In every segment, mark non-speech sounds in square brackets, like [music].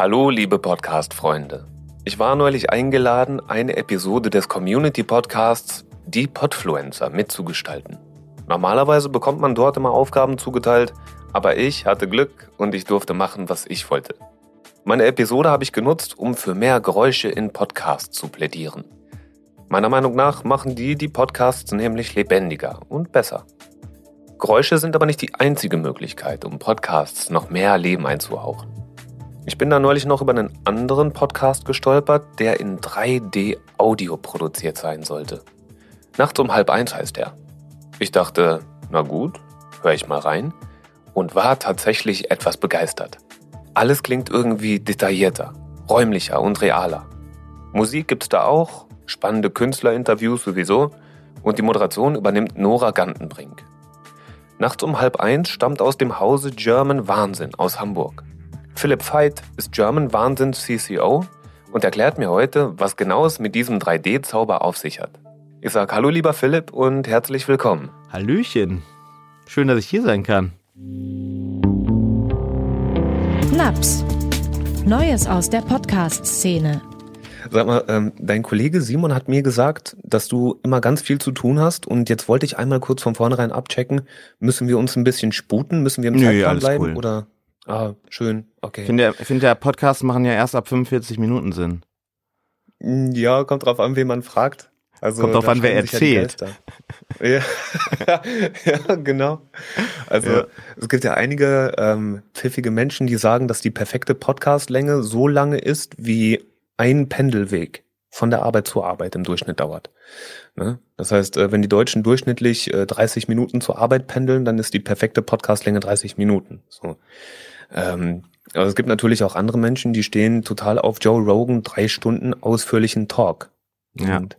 Hallo, liebe Podcast-Freunde. Ich war neulich eingeladen, eine Episode des Community-Podcasts Die Podfluencer mitzugestalten. Normalerweise bekommt man dort immer Aufgaben zugeteilt, aber ich hatte Glück und ich durfte machen, was ich wollte. Meine Episode habe ich genutzt, um für mehr Geräusche in Podcasts zu plädieren. Meiner Meinung nach machen die die Podcasts nämlich lebendiger und besser. Geräusche sind aber nicht die einzige Möglichkeit, um Podcasts noch mehr Leben einzuhauchen. Ich bin da neulich noch über einen anderen Podcast gestolpert, der in 3D Audio produziert sein sollte. Nachts um halb eins heißt er. Ich dachte, na gut, höre ich mal rein und war tatsächlich etwas begeistert. Alles klingt irgendwie detaillierter, räumlicher und realer. Musik gibt's da auch, spannende Künstlerinterviews sowieso und die Moderation übernimmt Nora Gantenbrink. Nachts um halb eins stammt aus dem Hause German Wahnsinn aus Hamburg. Philipp Veit ist German Wahnsinn CCO und erklärt mir heute, was genau es mit diesem 3D-Zauber auf sich hat. Ich sage Hallo lieber Philipp und herzlich willkommen. Hallöchen. Schön, dass ich hier sein kann. Naps. Neues aus der Podcast-Szene. Sag mal, ähm, dein Kollege Simon hat mir gesagt, dass du immer ganz viel zu tun hast und jetzt wollte ich einmal kurz von vornherein abchecken, müssen wir uns ein bisschen sputen, müssen wir im Nö, Zeitplan bleiben cool. oder? Ah, schön, okay. Ich finde, der, find, der Podcast machen ja erst ab 45 Minuten Sinn. Mm, Ja, kommt drauf an, wen man fragt. Also, Kommt drauf an, wer erzählt. Ja, [laughs] ja, genau. Also Ja. es gibt ja einige ähm, pfiffige Menschen, die sagen, dass die perfekte Podcastlänge so lange ist, wie ein Pendelweg von der Arbeit zur Arbeit im Durchschnitt dauert. Ne? Das heißt, äh, wenn die Deutschen durchschnittlich äh, 30 Minuten zur Arbeit pendeln, dann ist die perfekte Podcastlänge 30 Minuten. So. Ähm, aber es gibt natürlich auch andere Menschen, die stehen total auf Joe Rogan drei Stunden ausführlichen Talk. Ja. Und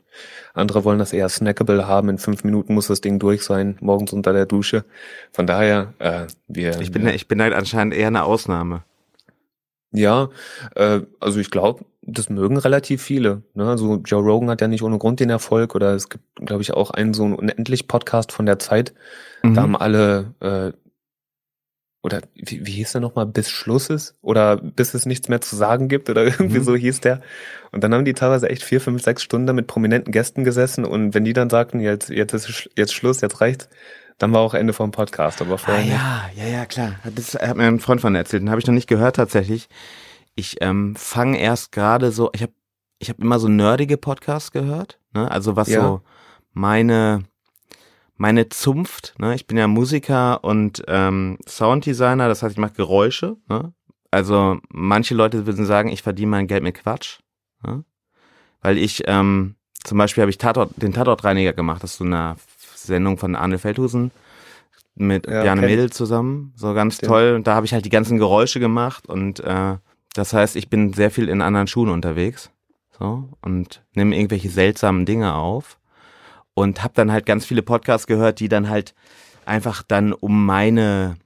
andere wollen das eher snackable haben. In fünf Minuten muss das Ding durch sein, morgens unter der Dusche. Von daher, äh, wir. Ich bin, wir, ich bin halt anscheinend eher eine Ausnahme. ja, äh, also ich glaube, das mögen relativ viele. Ne? Also Joe Rogan hat ja nicht ohne Grund den Erfolg oder es gibt, glaube ich, auch einen so einen unendlich Podcast von der Zeit. Mhm. Da haben alle äh, oder wie, wie hieß der nochmal, bis Schluss ist? Oder bis es nichts mehr zu sagen gibt oder [laughs] irgendwie Mhm. so hieß der. Und dann haben die teilweise echt vier, fünf, sechs Stunden mit prominenten Gästen gesessen und wenn die dann sagten, jetzt, jetzt ist jetzt Schluss, jetzt reicht's, dann war auch Ende vom Podcast, aber Ah vorher nicht. ja, ja, ja, klar. Das hat mir ein Freund von erzählt. Den habe ich noch nicht gehört tatsächlich. Ich ähm, fange erst gerade so, ich habe ich hab immer so nerdige Podcasts gehört. Ne? Also was Ja. so meine meine Zunft, ne? ich bin ja Musiker und ähm, Sounddesigner, das heißt, ich mache Geräusche. Ne? Also manche Leute würden sagen, ich verdiene mein Geld mit Quatsch. Ne? Weil ich, ähm, zum Beispiel habe ich Tatort, den Tatortreiniger gemacht, das ist so eine Sendung von Arne Feldhusen mit Ja, Bjarne Mädel zusammen, so ganz Stimmt. toll. Und da habe ich halt die ganzen Geräusche gemacht und äh, das heißt, ich bin sehr viel in anderen Schuhen unterwegs. So, und nehme irgendwelche seltsamen Dinge auf und habe dann halt ganz viele Podcasts gehört, die dann halt einfach dann um meine,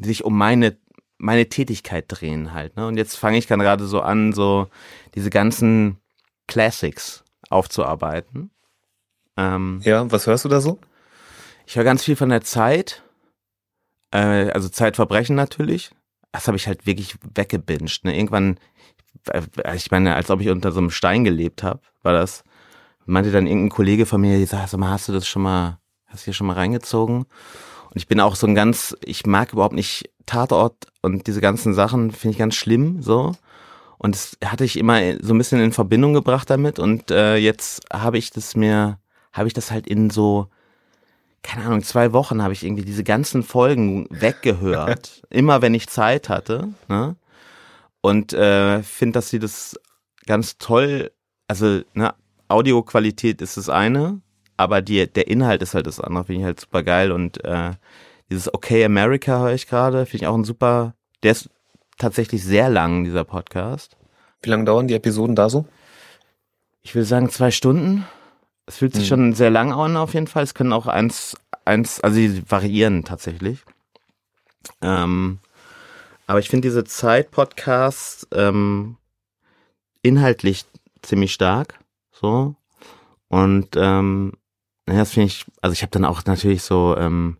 sich um meine, meine Tätigkeit drehen halt. Ne? Und jetzt fange ich dann gerade so an, so diese ganzen Classics aufzuarbeiten. Ähm, Ja, was hörst du da so? ich höre ganz viel von der Zeit, äh, also Zeitverbrechen natürlich. Das habe ich halt wirklich weggebinged. Ne? Irgendwann, äh, ich meine, als ob ich unter so einem Stein gelebt habe, war das. Meinte dann irgendein Kollege von mir, die sagt, sag mal, hast du das schon mal, hast du hier schon mal reingezogen? Und ich bin auch so ein ganz, ich mag überhaupt nicht Tatort und diese ganzen Sachen finde ich ganz schlimm, so. Und das hatte ich immer so ein bisschen in Verbindung gebracht damit und äh, jetzt habe ich das mir, habe ich das halt in so, keine Ahnung, zwei Wochen habe ich irgendwie diese ganzen Folgen weggehört, [laughs] immer wenn ich Zeit hatte, ne? Und äh, finde, dass sie das ganz toll, also ne, Audioqualität ist das eine, aber die, der Inhalt ist halt das andere, finde ich halt super geil und äh, dieses Okay America höre ich gerade, finde ich auch ein super, der ist tatsächlich sehr lang, dieser Podcast. Wie lange dauern die Episoden da so? Ich will sagen zwei Stunden. Es fühlt sich Hm. schon sehr lang an auf jeden Fall. Es können auch eins, eins, also sie variieren tatsächlich. Ähm, aber ich finde diese Zeit-Podcasts ähm, inhaltlich ziemlich stark. So. Und ähm, das finde ich, also ich habe dann auch natürlich so, ähm,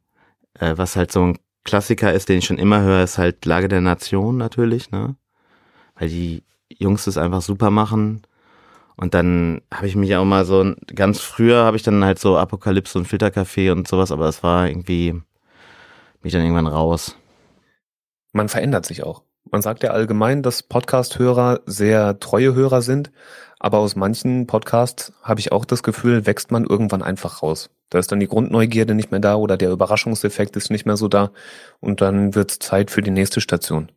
äh, was halt so ein Klassiker ist, den ich schon immer höre, ist halt Lage der Nation natürlich, ne? weil die Jungs das einfach super machen. Und dann habe ich mich auch mal so, ganz früher habe ich dann halt so Apokalypse und Filterkaffee und sowas, aber es war irgendwie, bin ich dann irgendwann raus. Man verändert sich auch. Man sagt ja allgemein, dass Podcast-Hörer sehr treue Hörer sind, aber aus manchen Podcasts habe ich auch das Gefühl, wächst man irgendwann einfach raus. Da ist dann die Grundneugierde nicht mehr da oder der Überraschungseffekt ist nicht mehr so da und dann wird es Zeit für die nächste Station.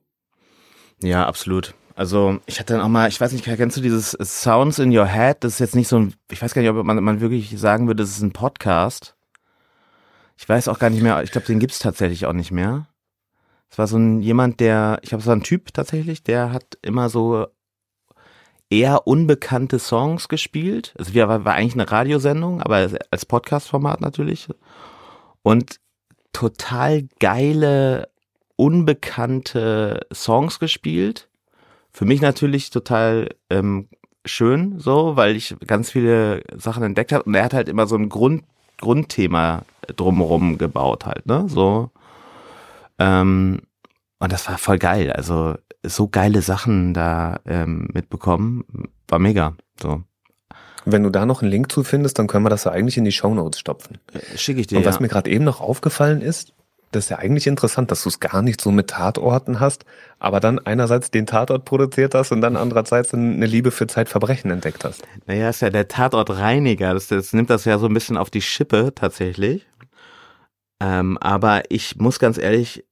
Ja, absolut. Also ich hatte dann auch mal, ich weiß nicht, kennst du dieses Sounds in Your Head? Das ist jetzt nicht so ein, ich weiß gar nicht, ob man, man wirklich sagen würde, das ist ein Podcast. Ich weiß auch gar nicht mehr, ich glaube, den gibt's tatsächlich auch nicht mehr. Es war so ein jemand, der, ich glaube, es war ein Typ tatsächlich, der hat immer so eher unbekannte Songs gespielt. Also wir war, war eigentlich eine Radiosendung, aber als Podcast-Format natürlich. Und total geile, unbekannte Songs gespielt für mich natürlich total ähm, schön, so, weil ich ganz viele Sachen entdeckt habe. Und er hat halt immer so ein Grund, Grundthema drumherum gebaut, halt, ne? So. Ähm, und das war voll geil. Also so geile Sachen da ähm, mitbekommen. War mega. So. Wenn du da noch einen Link zu findest, dann können wir das ja eigentlich in die Show Notes stopfen. Äh, Schicke ich dir. Und was ja. mir gerade eben noch aufgefallen ist, das ist ja eigentlich interessant, dass du es gar nicht so mit Tatorten hast, aber dann einerseits den Tatort produziert hast und dann andererseits eine Liebe für Zeitverbrechen entdeckt hast. Naja, ist ja der Tatortreiniger. Das, das nimmt das ja so ein bisschen auf die Schippe tatsächlich. Ähm, aber ich muss ganz ehrlich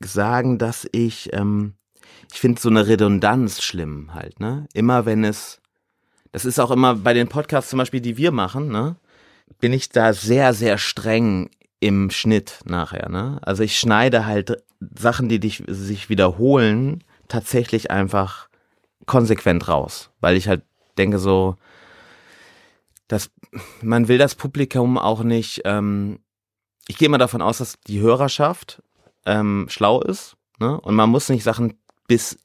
sagen, dass ich, ähm, ich finde so eine Redundanz schlimm halt, ne? Immer wenn es, das ist auch immer bei den Podcasts zum Beispiel, die wir machen, ne? Bin ich da sehr, sehr streng im Schnitt nachher, ne? Also ich schneide halt Sachen, die dich, sich wiederholen, tatsächlich einfach konsequent raus, weil ich halt denke so, dass man will das Publikum auch nicht, ähm, ich gehe mal davon aus, dass die Hörerschaft ähm, schlau ist, ne? Und man muss nicht Sachen bis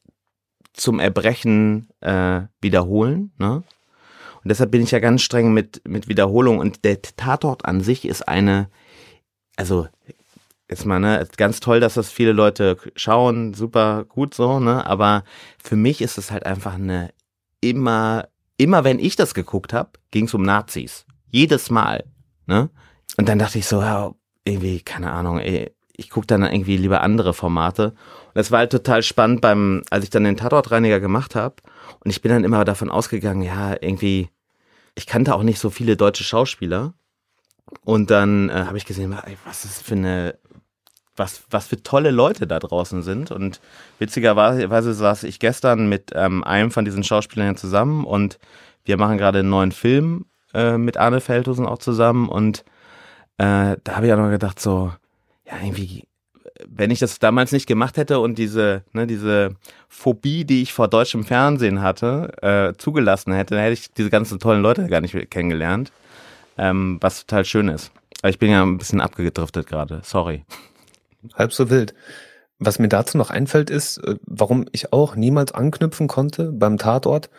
zum Erbrechen äh, wiederholen, ne? Und deshalb bin ich ja ganz streng mit, mit Wiederholung. Und der Tatort an sich ist eine, also jetzt mal, ne, ganz toll, dass das viele Leute schauen, super gut so, ne? Aber für mich ist es halt einfach eine immer, immer wenn ich das geguckt habe, ging es um Nazis. Jedes Mal, ne? Und dann dachte ich so, ja, irgendwie, keine Ahnung, ey, ich gucke dann irgendwie lieber andere Formate. Und das war halt total spannend beim, als ich dann den Tatortreiniger gemacht habe. Und ich bin dann immer davon ausgegangen, ja, irgendwie, ich kannte auch nicht so viele deutsche Schauspieler. Und dann äh, habe ich gesehen, was ist für eine, was, was für tolle Leute da draußen sind. Und witzigerweise saß ich gestern mit ähm, einem von diesen Schauspielern zusammen und wir machen gerade einen neuen Film äh, mit Arne Feldhusen auch zusammen. Und äh, da habe ich auch noch gedacht, so, ja, irgendwie, wenn ich das damals nicht gemacht hätte und diese, ne, diese Phobie, die ich vor deutschem Fernsehen hatte, äh, zugelassen hätte, dann hätte ich diese ganzen tollen Leute gar nicht kennengelernt. Ähm, was total schön ist. Aber ich bin ja ein bisschen abgedriftet gerade, sorry. Halb so wild. Was mir dazu noch einfällt, ist, äh, warum ich auch niemals anknüpfen konnte beim Tatort,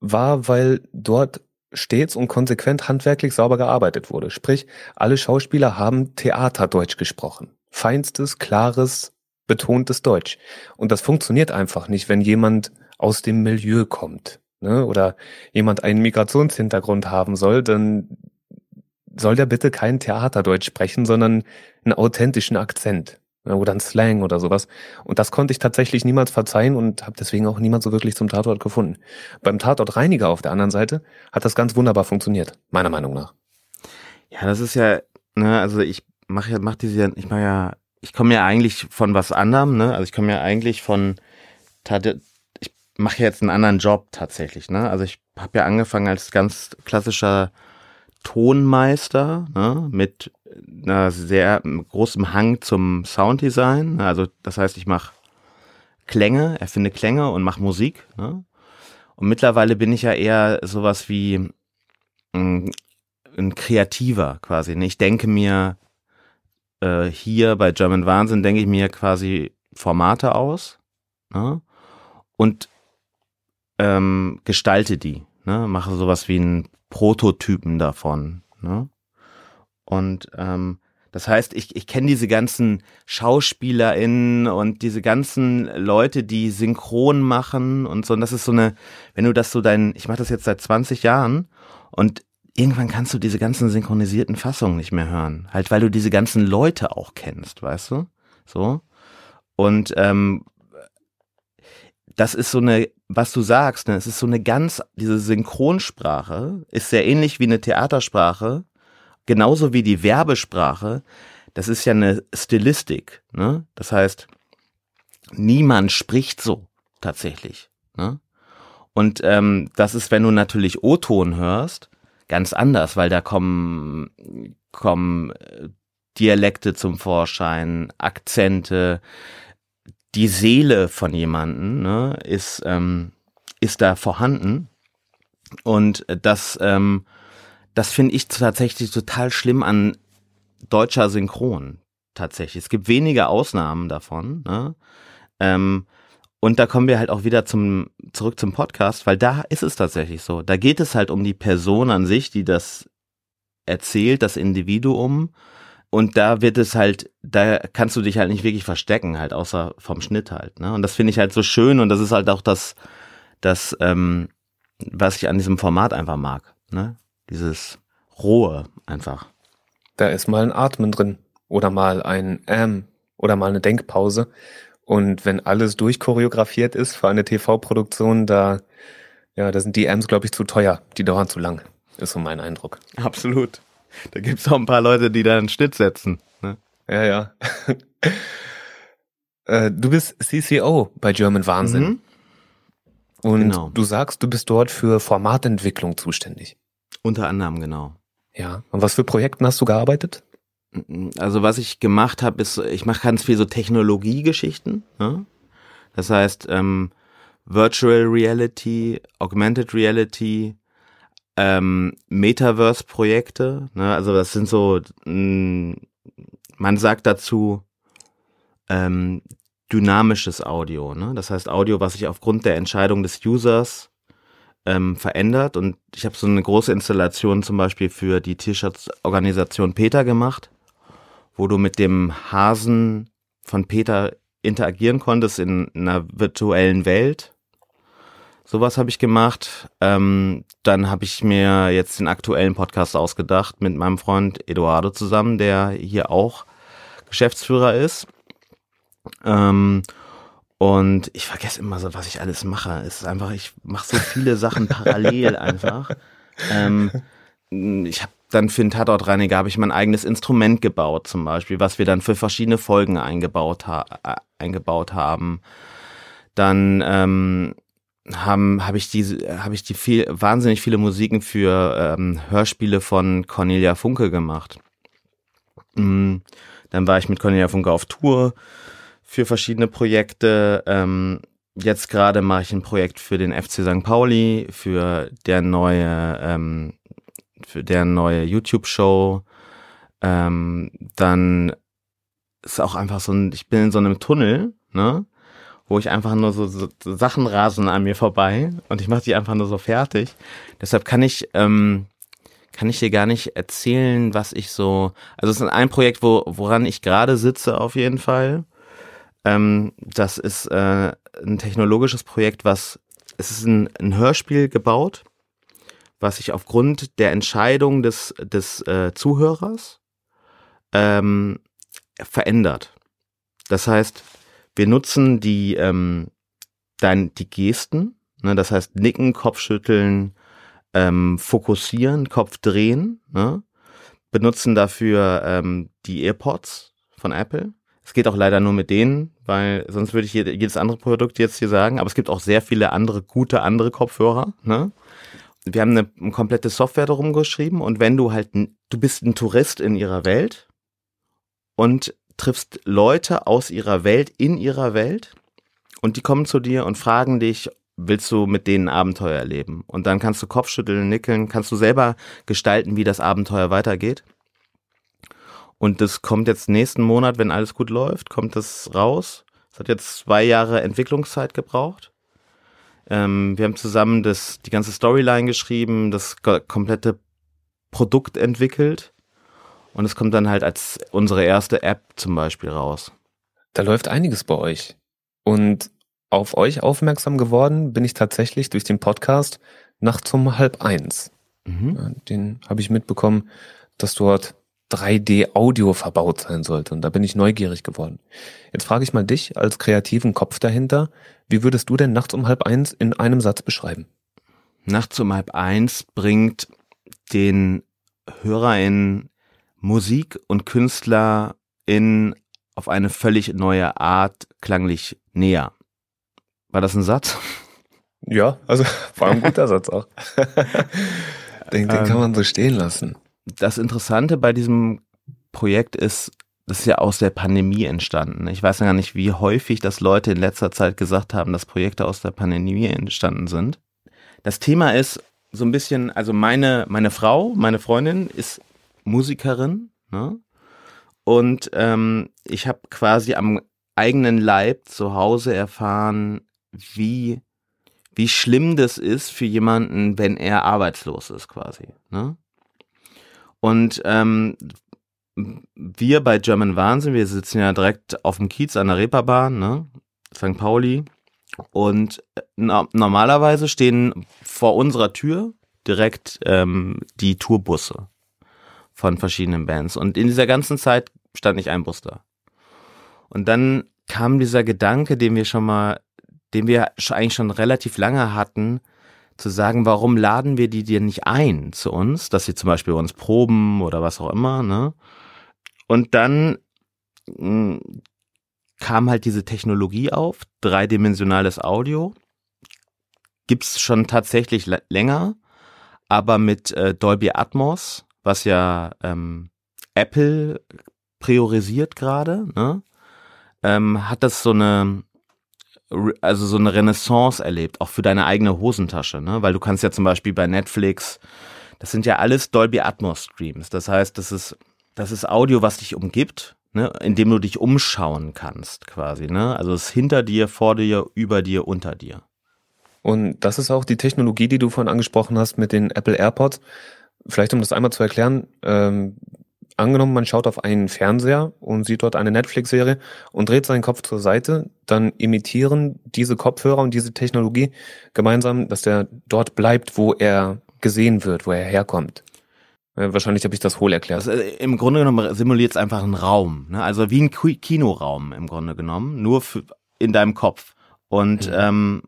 war, weil dort stets und konsequent handwerklich sauber gearbeitet wurde. Sprich, alle Schauspieler haben Theaterdeutsch gesprochen. Feinstes, klares, betontes Deutsch. Und das funktioniert einfach nicht, wenn jemand aus dem Milieu kommt. Ne? Oder jemand einen Migrationshintergrund haben soll, dann soll der bitte kein Theaterdeutsch sprechen, sondern einen authentischen Akzent ne, oder einen Slang oder sowas. Und das konnte ich tatsächlich niemals verzeihen und habe deswegen auch niemand so wirklich zum Tatort gefunden. Beim Tatortreiniger auf der anderen Seite hat das ganz wunderbar funktioniert, meiner Meinung nach. Ja, das ist ja, ne, also ich mache ja, mach diese, ich mache ja, ich komme ja eigentlich von was anderem, ne? Also ich komme ja eigentlich von, ich mache jetzt einen anderen Job tatsächlich, ne? Also ich habe ja angefangen als ganz klassischer Tonmeister ne, mit einer sehr großem Hang zum Sounddesign. Also das heißt, ich mache Klänge, erfinde Klänge und mache Musik. Ne? Und mittlerweile bin ich ja eher sowas wie ein, ein Kreativer quasi. Ne? Ich denke mir äh, hier bei German Wahnsinn denke ich mir quasi Formate aus ne? und ähm, gestalte die. Ne? Mache sowas wie ein Prototypen davon. Ne? Und ähm, Das heißt, ich, ich kenne diese ganzen SchauspielerInnen und diese ganzen Leute, die synchron machen und so. Und das ist so eine, wenn du das so dein, ich mache das jetzt seit 20 Jahren und irgendwann kannst du diese ganzen synchronisierten Fassungen nicht mehr hören. Halt, weil du diese ganzen Leute auch kennst, weißt du? So. Und ähm, das ist so eine, was du sagst, ne, es ist so eine ganz, diese Synchronsprache ist sehr ähnlich wie eine Theatersprache, genauso wie die Werbesprache. Das ist ja eine Stilistik, ne? Das heißt, niemand spricht so tatsächlich, ne? Und ähm, das ist, wenn du natürlich O-Ton hörst, ganz anders, weil da kommen, kommen äh, Dialekte zum Vorschein, Akzente, die Seele von jemanden ne, ist, ähm, ist da vorhanden. Und das, ähm, das finde ich tatsächlich total schlimm an deutscher Synchron. Tatsächlich. Es gibt wenige Ausnahmen davon. Ne? Ähm, und da kommen wir halt auch wieder zum, zurück zum Podcast, weil da ist es tatsächlich so. Da geht es halt um die Person an sich, die das erzählt, das Individuum und da wird es halt, da kannst du dich halt nicht wirklich verstecken, halt, außer vom Schnitt halt. Ne? Und das finde ich halt so schön und das ist halt auch das, das, ähm, was ich an diesem Format einfach mag. Ne? Dieses Rohe einfach. Da ist mal ein Atmen drin oder mal ein Ähm oder mal eine Denkpause. Und wenn alles durchchoreografiert ist für eine TV-Produktion, da, ja, da sind die Ms, glaube ich, zu teuer. Die dauern zu lang. Ist so mein Eindruck. Absolut. Da gibt es auch ein paar Leute, die da einen Schnitt setzen. Ne? Ja, ja. [laughs] äh, du bist CCO bei German Wahnsinn. Mhm. Und genau. du sagst, du bist dort für Formatentwicklung zuständig. Unter anderem, genau. Ja. Und was für Projekten hast du gearbeitet? Also was ich gemacht habe, ist, ich mache ganz viel so Technologiegeschichten. Ne? Das heißt, ähm, Virtual Reality, Augmented Reality, ähm, Metaverse-Projekte. Ne? Also das sind so, mh, mm, man sagt dazu ähm, dynamisches Audio. Ne? Das heißt Audio, was sich aufgrund der Entscheidung des Users ähm, verändert. Und ich habe so eine große Installation zum Beispiel für die Tierschutzorganisation Peter gemacht, wo du mit dem Hasen von Peter interagieren konntest in einer virtuellen Welt Sowas habe ich gemacht. Ähm, dann habe ich mir jetzt den aktuellen Podcast ausgedacht mit meinem Freund Eduardo zusammen, der hier auch Geschäftsführer ist. Ähm, und ich vergesse immer so, was ich alles mache. Es ist einfach, ich mache so viele Sachen parallel [laughs] einfach. Ähm, ich habe dann für den Tatortreiniger habe ich mein eigenes Instrument gebaut, zum Beispiel, was wir dann für verschiedene Folgen eingebaut, ha äh, eingebaut haben. Dann ähm, haben habe ich diese habe ich die viel wahnsinnig viele Musiken für ähm, Hörspiele von Cornelia Funke gemacht. Mhm. Dann war ich mit Cornelia Funke auf Tour für verschiedene Projekte. Ähm, jetzt gerade mache ich ein Projekt für den FC St. Pauli für der neue ähm, für der neue YouTube Show. Ähm, dann ist auch einfach so ein ich bin in so einem Tunnel, ne? Wo ich einfach nur so, so, Sachen rasen an mir vorbei und ich mache die einfach nur so fertig. Deshalb kann ich ähm, kann ich dir gar nicht erzählen, was ich so. Also es ist ein Projekt, wo, woran ich gerade sitze auf jeden Fall. Ähm, das ist äh, ein technologisches Projekt, was es ist ein, ein Hörspiel gebaut, was sich aufgrund der Entscheidung des des äh, Zuhörers ähm, verändert. Das heißt, wir nutzen die, ähm, dann die Gesten, ne, das heißt nicken, Kopfschütteln, ähm, fokussieren, Kopf drehen, ne, benutzen dafür ähm, die AirPods von Apple. Es geht auch leider nur mit denen, weil sonst würde ich jedes andere Produkt jetzt hier sagen, aber es gibt auch sehr viele andere gute andere Kopfhörer. Ne? Wir haben eine, eine komplette Software darum geschrieben und wenn du halt, du bist ein Tourist in ihrer Welt und triffst Leute aus ihrer Welt in ihrer Welt und die kommen zu dir und fragen dich, willst du mit denen Abenteuer erleben? Und dann kannst du Kopfschütteln, nickeln, kannst du selber gestalten, wie das Abenteuer weitergeht. Und das kommt jetzt nächsten Monat, wenn alles gut läuft, kommt das raus. Es hat jetzt zwei Jahre Entwicklungszeit gebraucht. Ähm, wir haben zusammen das, die ganze Storyline geschrieben, das komplette Produkt entwickelt Und es kommt dann halt als unsere erste App zum Beispiel raus. Da läuft einiges bei euch. Und auf euch aufmerksam geworden bin ich tatsächlich durch den Podcast nachts um halb eins. Mhm. Den habe ich mitbekommen, dass dort 3D-Audio verbaut sein sollte. Und da bin ich neugierig geworden. Jetzt frage ich mal dich als kreativen Kopf dahinter, wie würdest du denn nachts um halb eins in einem Satz beschreiben? Nachts um halb eins bringt den Hörer in Musik und Künstler in auf eine völlig neue Art klanglich näher. War das ein Satz? Ja, also [laughs] war ein guter Satz auch. [laughs] den, den kann man so stehen lassen. Das Interessante bei diesem Projekt ist, das ist ja aus der Pandemie entstanden. Ich weiß ja gar nicht, wie häufig das Leute in letzter Zeit gesagt haben, dass Projekte aus der Pandemie entstanden sind. Das Thema ist so ein bisschen, also meine, meine Frau, meine Freundin ist Musikerin, ne? Und ähm, ich habe quasi am eigenen Leib zu Hause erfahren, wie, wie schlimm das ist für jemanden, wenn er arbeitslos ist, quasi. Ne? Und ähm, wir bei German Wahnsinn, wir sitzen ja direkt auf dem Kiez an der Reeperbahn, ne? St. Pauli. Und äh, na, normalerweise stehen vor unserer Tür direkt ähm, die Tourbusse von verschiedenen Bands. Und in dieser ganzen Zeit stand nicht ein Bus da. Und dann kam dieser Gedanke, den wir schon mal, den wir eigentlich schon relativ lange hatten, zu sagen, warum laden wir die dir nicht ein zu uns, dass sie zum Beispiel uns proben oder was auch immer, ne? Und dann mh, hm, kam halt diese Technologie auf, dreidimensionales Audio. Gibt's schon tatsächlich länger, aber mit äh, Dolby Atmos, was ja ähm, Apple priorisiert gerade, ne? ähm, hat das so eine also so eine Renaissance erlebt, auch für deine eigene Hosentasche, ne? Weil du kannst ja zum Beispiel bei Netflix, das sind ja alles Dolby Atmos Streams. Das heißt, das ist, das ist Audio, was dich umgibt, ne? in dem du dich umschauen kannst, quasi, ne? Also es ist hinter dir, vor dir, über dir, unter dir. Und das ist auch die Technologie, die du vorhin angesprochen hast mit den Apple AirPods. Vielleicht um das einmal zu erklären, ähm, angenommen, man schaut auf einen Fernseher und sieht dort eine Netflix-Serie und dreht seinen Kopf zur Seite, dann imitieren diese Kopfhörer und diese Technologie gemeinsam, dass der dort bleibt, wo er gesehen wird, wo er herkommt. Äh, wahrscheinlich habe ich das hohl erklärt. Also, Im Grunde genommen simuliert es einfach einen Raum, ne? also wie ein Kinoraum im Grunde genommen, nur für, in deinem Kopf. Und mhm. ähm,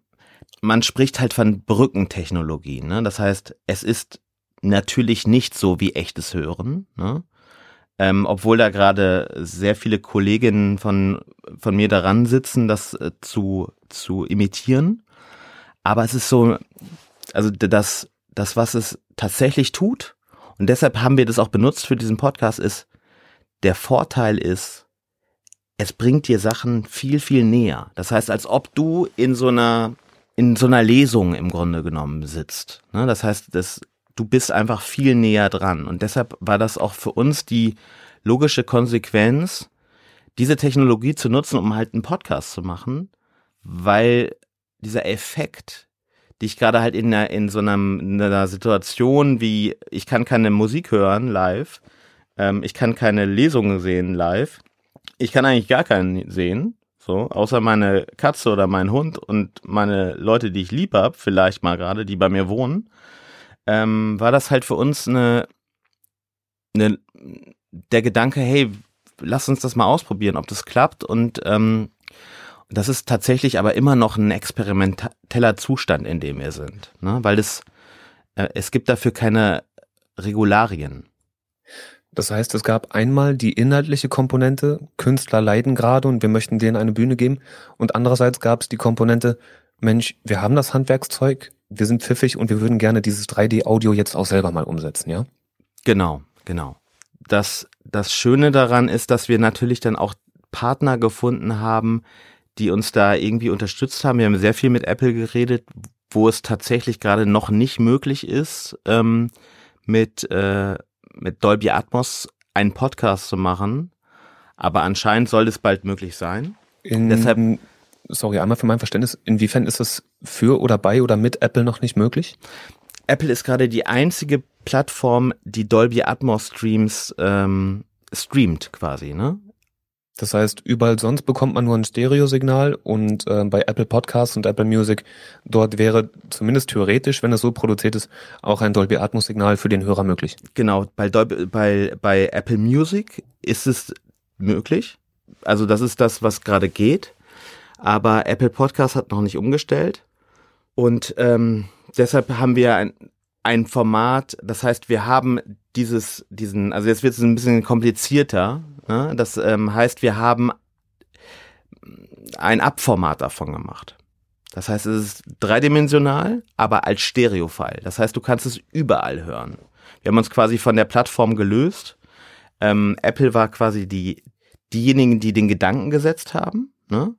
man spricht halt von Brückentechnologie. Ne? Das heißt, es ist natürlich nicht so wie echtes Hören. Ne? Ähm, obwohl da gerade sehr viele Kolleginnen von, von mir daran sitzen, das äh, zu, zu imitieren. Aber es ist so, also das, das, was es tatsächlich tut, und deshalb haben wir das auch benutzt für diesen Podcast, ist, der Vorteil ist, es bringt dir Sachen viel, viel näher. Das heißt, als ob du in so einer, in so einer Lesung im Grunde genommen sitzt. Ne? Das heißt, das, du bist einfach viel näher dran. Und deshalb war das auch für uns die logische Konsequenz, diese Technologie zu nutzen, um halt einen Podcast zu machen, weil dieser Effekt, die ich gerade halt in, einer, in so einem, in einer Situation wie, ich kann keine Musik hören live, ähm, ich kann keine Lesungen sehen live, ich kann eigentlich gar keinen sehen, so, außer meine Katze oder mein Hund und meine Leute, die ich lieb hab, vielleicht mal gerade, die bei mir wohnen ähm, war das halt für uns eine, eine, der Gedanke, hey, lass uns das mal ausprobieren, ob das klappt. Und ähm, das ist tatsächlich aber immer noch ein experimenteller Zustand, in dem wir sind. Ne? Weil es, äh, es gibt dafür keine Regularien. Das heißt, es gab einmal die inhaltliche Komponente, Künstler leiden gerade und wir möchten denen eine Bühne geben. Und andererseits gab es die Komponente, Mensch, wir haben das Handwerkszeug, wir sind pfiffig und wir würden gerne dieses 3D-Audio jetzt auch selber mal umsetzen, ja? Genau, genau. Das, das Schöne daran ist, dass wir natürlich dann auch Partner gefunden haben, die uns da irgendwie unterstützt haben. Wir haben sehr viel mit Apple geredet, wo es tatsächlich gerade noch nicht möglich ist, ähm, mit, äh, mit Dolby Atmos einen Podcast zu machen. Aber anscheinend soll es bald möglich sein. In, Deshalb sorry, einmal für mein Verständnis, inwiefern ist das für oder bei oder mit Apple noch nicht möglich? Apple ist gerade die einzige Plattform, die Dolby Atmos Streams ähm, streamt quasi, ne? Das heißt, überall sonst bekommt man nur ein Stereosignal und äh, bei Apple Podcasts und Apple Music, dort wäre zumindest theoretisch, wenn es so produziert ist, auch ein Dolby Atmos Signal für den Hörer möglich. Genau, bei, Dolby, bei, bei Apple Music ist es möglich. Also das ist das, was gerade geht. Aber Apple Podcast hat noch nicht umgestellt. Und ähm, deshalb haben wir ein, ein Format, das heißt, wir haben dieses, diesen, also jetzt wird es ein bisschen komplizierter. Ne? Das ähm, heißt, wir haben ein Abformat davon gemacht. Das heißt, es ist dreidimensional, aber als Stereofile. Das heißt, du kannst es überall hören. Wir haben uns quasi von der Plattform gelöst. Ähm, Apple war quasi die, diejenigen, die den Gedanken gesetzt haben. Ne?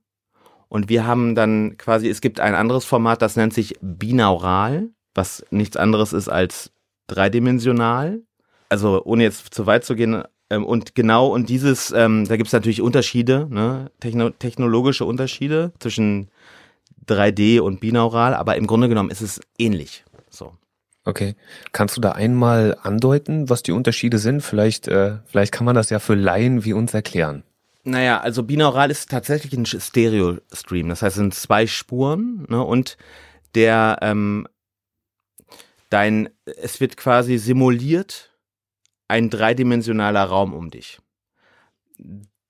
Und wir haben dann quasi, es gibt ein anderes Format, das nennt sich binaural, was nichts anderes ist als dreidimensional. Also ohne jetzt zu weit zu gehen. Ähm, und genau, und dieses, ähm, da gibt es natürlich Unterschiede, ne? Techno technologische Unterschiede zwischen 3D und binaural, aber im Grunde genommen ist es ähnlich. So. Okay. Kannst du da einmal andeuten, was die Unterschiede sind? Vielleicht, äh, vielleicht kann man das ja für Laien wie uns erklären. Naja, also binaural ist tatsächlich ein Stereo-Stream. Das heißt, es sind zwei Spuren ne, und der ähm, dein, es wird quasi simuliert ein dreidimensionaler Raum um dich.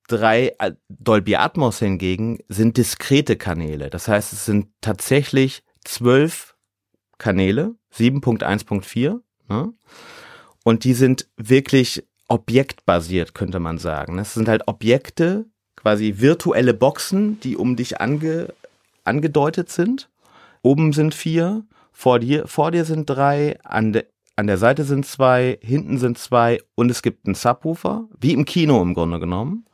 Drei äh, Dolby Atmos hingegen sind diskrete Kanäle. Das heißt, es sind tatsächlich zwölf Kanäle, 7.1.4. Ne? Und die sind wirklich objektbasiert, könnte man sagen. Das sind halt Objekte, quasi virtuelle Boxen, die um dich ange, angedeutet sind. Oben sind vier, vor dir, vor dir sind drei, an, de, an der Seite sind zwei, hinten sind zwei und es gibt einen Subwoofer, wie im Kino im Grunde genommen.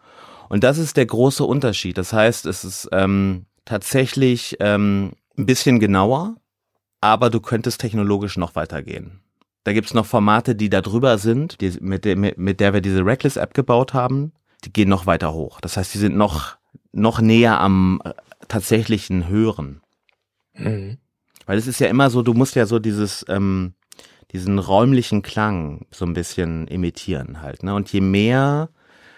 Und das ist der große Unterschied. Das heißt, es ist ähm, tatsächlich ähm, ein bisschen genauer, aber du könntest technologisch noch weitergehen. Da gibt's noch Formate, die da drüber sind, die, mit, der, mit, mit der wir diese Reckless-App gebaut haben. Die gehen noch weiter hoch. Das heißt, die sind noch, noch näher am äh, tatsächlichen Hören. Mhm. Weil es ist ja immer so, du musst ja so dieses, ähm, diesen räumlichen Klang so ein bisschen imitieren halt. Ne? Und je mehr,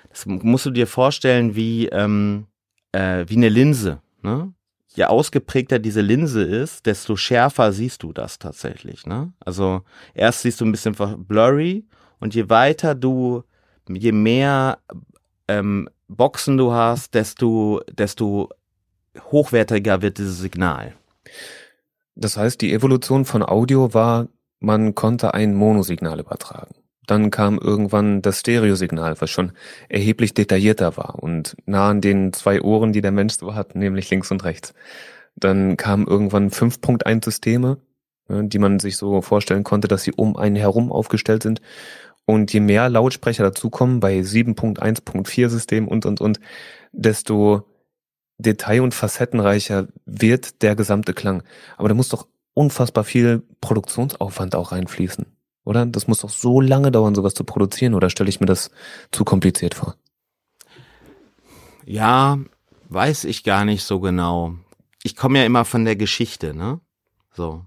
das musst du dir vorstellen wie, ähm, äh, wie eine Linse. Ne? Je ausgeprägter diese Linse ist, desto schärfer siehst du das tatsächlich. Ne? Also erst siehst du ein bisschen blurry und je weiter du, je mehr ähm, Boxen du hast, desto, desto hochwertiger wird dieses Signal. Das heißt, die Evolution von Audio war, man konnte ein Monosignal übertragen. Dann kam irgendwann das Stereosignal, was schon erheblich detaillierter war und nah an den zwei Ohren, die der Mensch so hat, nämlich links und rechts. Dann kamen irgendwann 5.1 Systeme, die man sich so vorstellen konnte, dass sie um einen herum aufgestellt sind. Und je mehr Lautsprecher dazukommen bei 7.1.4 System und, und, und, desto detail- und facettenreicher wird der gesamte Klang. Aber da muss doch unfassbar viel Produktionsaufwand auch reinfließen. Oder? Das muss doch so lange dauern, sowas zu produzieren, oder stelle ich mir das zu kompliziert vor? Ja, weiß ich gar nicht so genau. Ich komme ja immer von der Geschichte, ne? So.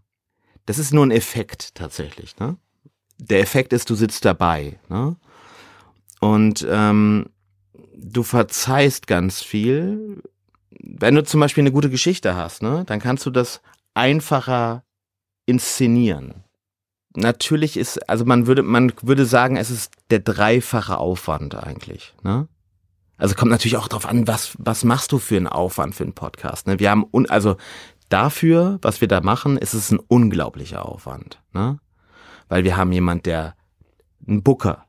Das ist nur ein Effekt tatsächlich, ne? Der Effekt ist, du sitzt dabei, ne? Und ähm, du verzeihst ganz viel. Wenn du zum Beispiel eine gute Geschichte hast, ne, dann kannst du das einfacher inszenieren natürlich ist, also man würde, man würde sagen, es ist der dreifache Aufwand eigentlich, ne? Also kommt natürlich auch drauf an, was, was machst du für einen Aufwand für einen Podcast, ne? Wir haben, un, also dafür, was wir da machen, ist es ein unglaublicher Aufwand, ne? Weil wir haben jemand, der, ein Booker,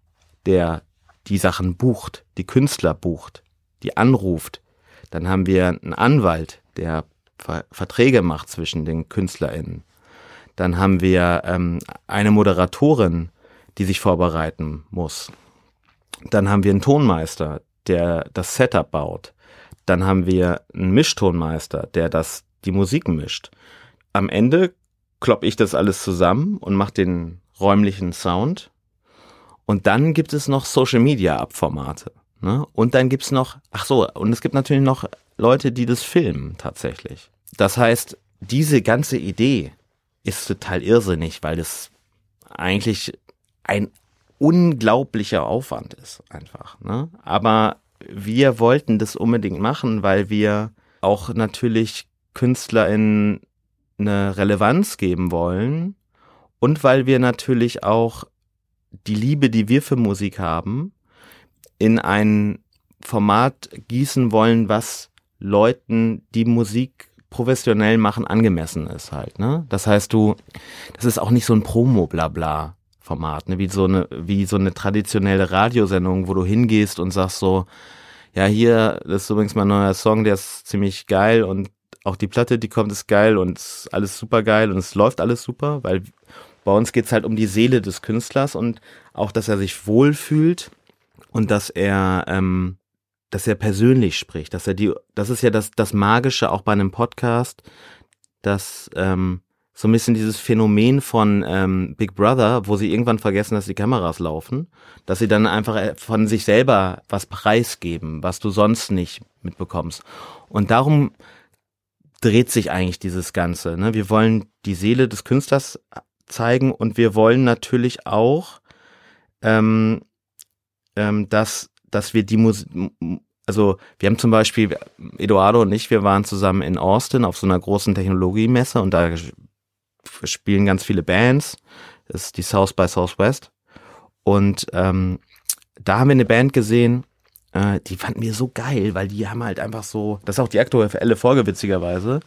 der die Sachen bucht, die Künstler bucht, die anruft. Dann haben wir einen Anwalt, der Verträge macht zwischen den KünstlerInnen. Dann haben wir ähm, eine Moderatorin, die sich vorbereiten muss. Dann haben wir einen Tonmeister, der das Setup baut. Dann haben wir einen Mischtonmeister, der das, die Musik mischt. Am Ende klopp ich das alles zusammen und mache den räumlichen Sound. Und dann gibt es noch Social Media Abformate. Ne? Und dann gibt's noch, ach so, und es gibt natürlich noch Leute, die das filmen tatsächlich. Das heißt, diese ganze Idee ist total irrsinnig, weil es eigentlich ein unglaublicher Aufwand ist einfach. Ne? Aber wir wollten das unbedingt machen, weil wir auch natürlich KünstlerInnen eine Relevanz geben wollen und weil wir natürlich auch die Liebe, die wir für Musik haben, in ein Format gießen wollen, was Leuten, die Musik professionell machen, angemessen ist halt. Ne? Das heißt, du, das ist auch nicht so ein Promo-Blabla. Format, ne? wie so eine, wie so eine traditionelle Radiosendung, wo du hingehst und sagst so, ja, hier, das ist übrigens mein neuer Song, der ist ziemlich geil und auch die Platte, die kommt, ist geil und ist alles super geil und es läuft alles super, weil bei uns geht's halt um die Seele des Künstlers und auch, dass er sich wohlfühlt und dass er, ähm, dass er persönlich spricht, dass er die, das ist ja das, das Magische auch bei einem Podcast, dass ähm, so ein bisschen dieses Phänomen von ähm, Big Brother, wo sie irgendwann vergessen, dass die Kameras laufen, dass sie dann einfach äh, von sich selber was preisgeben, was du sonst nicht mitbekommst. Und darum dreht sich eigentlich dieses Ganze. Ne? Wir wollen die Seele des Künstlers zeigen und wir wollen natürlich auch, ähm, ähm, dass, dass wir die Musik, also wir haben zum Beispiel, Eduardo und ich, wir waren zusammen in Austin auf so einer großen Technologiemesse und da spielen ganz viele Bands. Das ist die South by Southwest. Und ähm, da haben wir eine Band gesehen, äh, die fanden wir so geil, weil die haben halt einfach so, das ist auch die aktuelle Folge witzigerweise,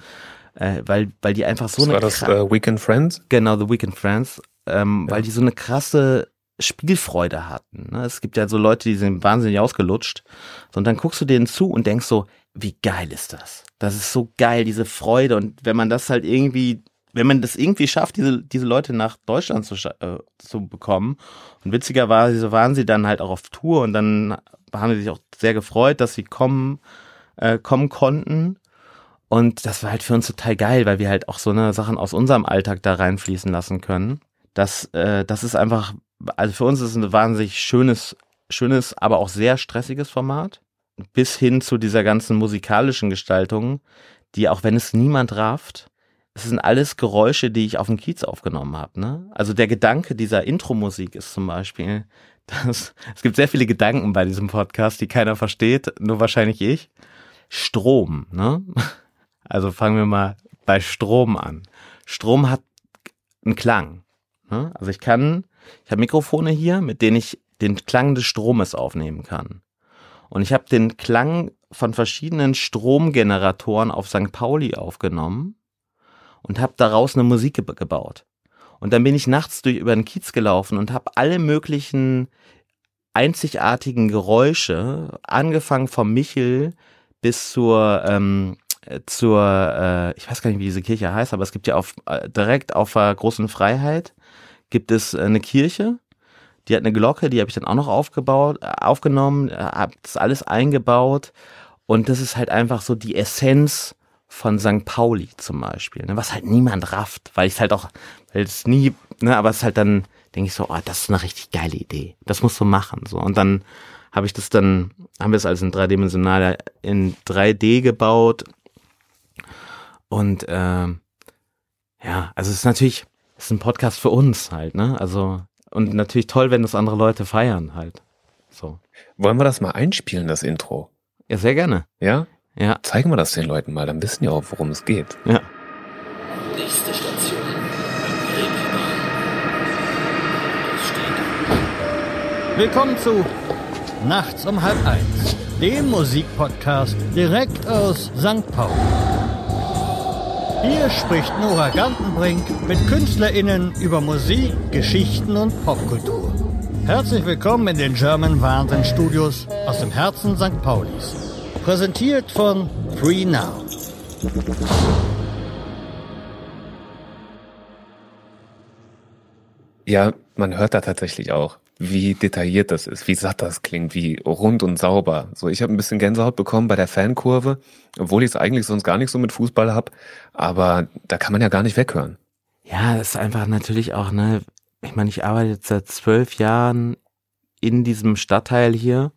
äh, weil, weil die einfach so das eine. War das äh, Weekend Friends? Genau, The Weekend Friends, ähm, ja. weil die so eine krasse Spielfreude hatten. Ne? Es gibt ja so Leute, die sind wahnsinnig ausgelutscht. Und dann guckst du denen zu und denkst so, wie geil ist das? Das ist so geil, diese Freude. Und wenn man das halt irgendwie wenn man das irgendwie schafft, diese, diese Leute nach Deutschland zu, äh, zu bekommen. Und witzigerweise waren sie dann halt auch auf Tour und dann haben sie sich auch sehr gefreut, dass sie kommen, äh, kommen konnten. Und das war halt für uns total geil, weil wir halt auch so eine Sachen aus unserem Alltag da reinfließen lassen können. Das, äh, das ist einfach, also für uns ist es ein wahnsinnig schönes, schönes, aber auch sehr stressiges Format. Bis hin zu dieser ganzen musikalischen Gestaltung, die auch wenn es niemand rafft, es sind alles Geräusche, die ich auf dem Kiez aufgenommen habe. Ne? Also der Gedanke dieser Intro-Musik ist zum Beispiel, [laughs] dass es gibt sehr viele Gedanken bei diesem Podcast, die keiner versteht, nur wahrscheinlich ich. Strom, ne? [laughs] Also fangen wir mal bei Strom an. Strom hat einen Klang. Ne? Also ich kann, ich habe Mikrofone hier, mit denen ich den Klang des Stromes aufnehmen kann. Und ich habe den Klang von verschiedenen Stromgeneratoren auf St. Pauli aufgenommen und habe daraus eine Musik ge gebaut. Und dann bin ich nachts durch über den Kiez gelaufen und habe alle möglichen einzigartigen Geräusche, angefangen vom Michel bis zur ähm, zur, äh, ich weiß gar nicht, wie diese Kirche heißt, aber es gibt ja auf, äh, direkt auf der großen Freiheit gibt es eine Kirche, die hat eine Glocke, die habe ich dann auch noch aufgebaut, äh, aufgenommen, äh, habe das alles eingebaut und das ist halt einfach so die Essenz von St. Pauli zum Beispiel, ne, was halt niemand rafft, weil ich es halt auch, weil es nie, ne, aber es ist halt dann, denke ich so, oh, das ist eine richtig geile Idee. Das musst du machen. So. Und dann habe ich das dann, haben wir es als ein dreidimensionaler in 3D gebaut. Und äh, ja, also es ist natürlich, ist ein Podcast für uns halt, ne? Also, und natürlich toll, wenn das andere Leute feiern halt. So. Wollen wir das mal einspielen, das Intro? Ja, sehr gerne. Ja? Ja. Zeigen wir das den Leuten mal, dann wissen die auch, worum es geht. Ja. Nächste Station. Willkommen zu Nachts um halb eins, dem Musikpodcast direkt aus St. Paul. Hier spricht Nora Gantenbrink mit KünstlerInnen über Musik, Geschichten und Popkultur. Herzlich willkommen in den German Wahnsinn Studios aus dem Herzen St. Paulis. Präsentiert von Free Now. Ja, man hört da tatsächlich auch, wie detailliert das ist, wie satt das klingt, wie rund und sauber. So, ich habe ein bisschen Gänsehaut bekommen bei der Fankurve, obwohl ich es eigentlich sonst gar nicht so mit Fußball hab, aber da kann man ja gar nicht weghören. Ja, das ist einfach natürlich auch, ne, ich meine, ich arbeite jetzt seit zwölf Jahren in diesem Stadtteil hier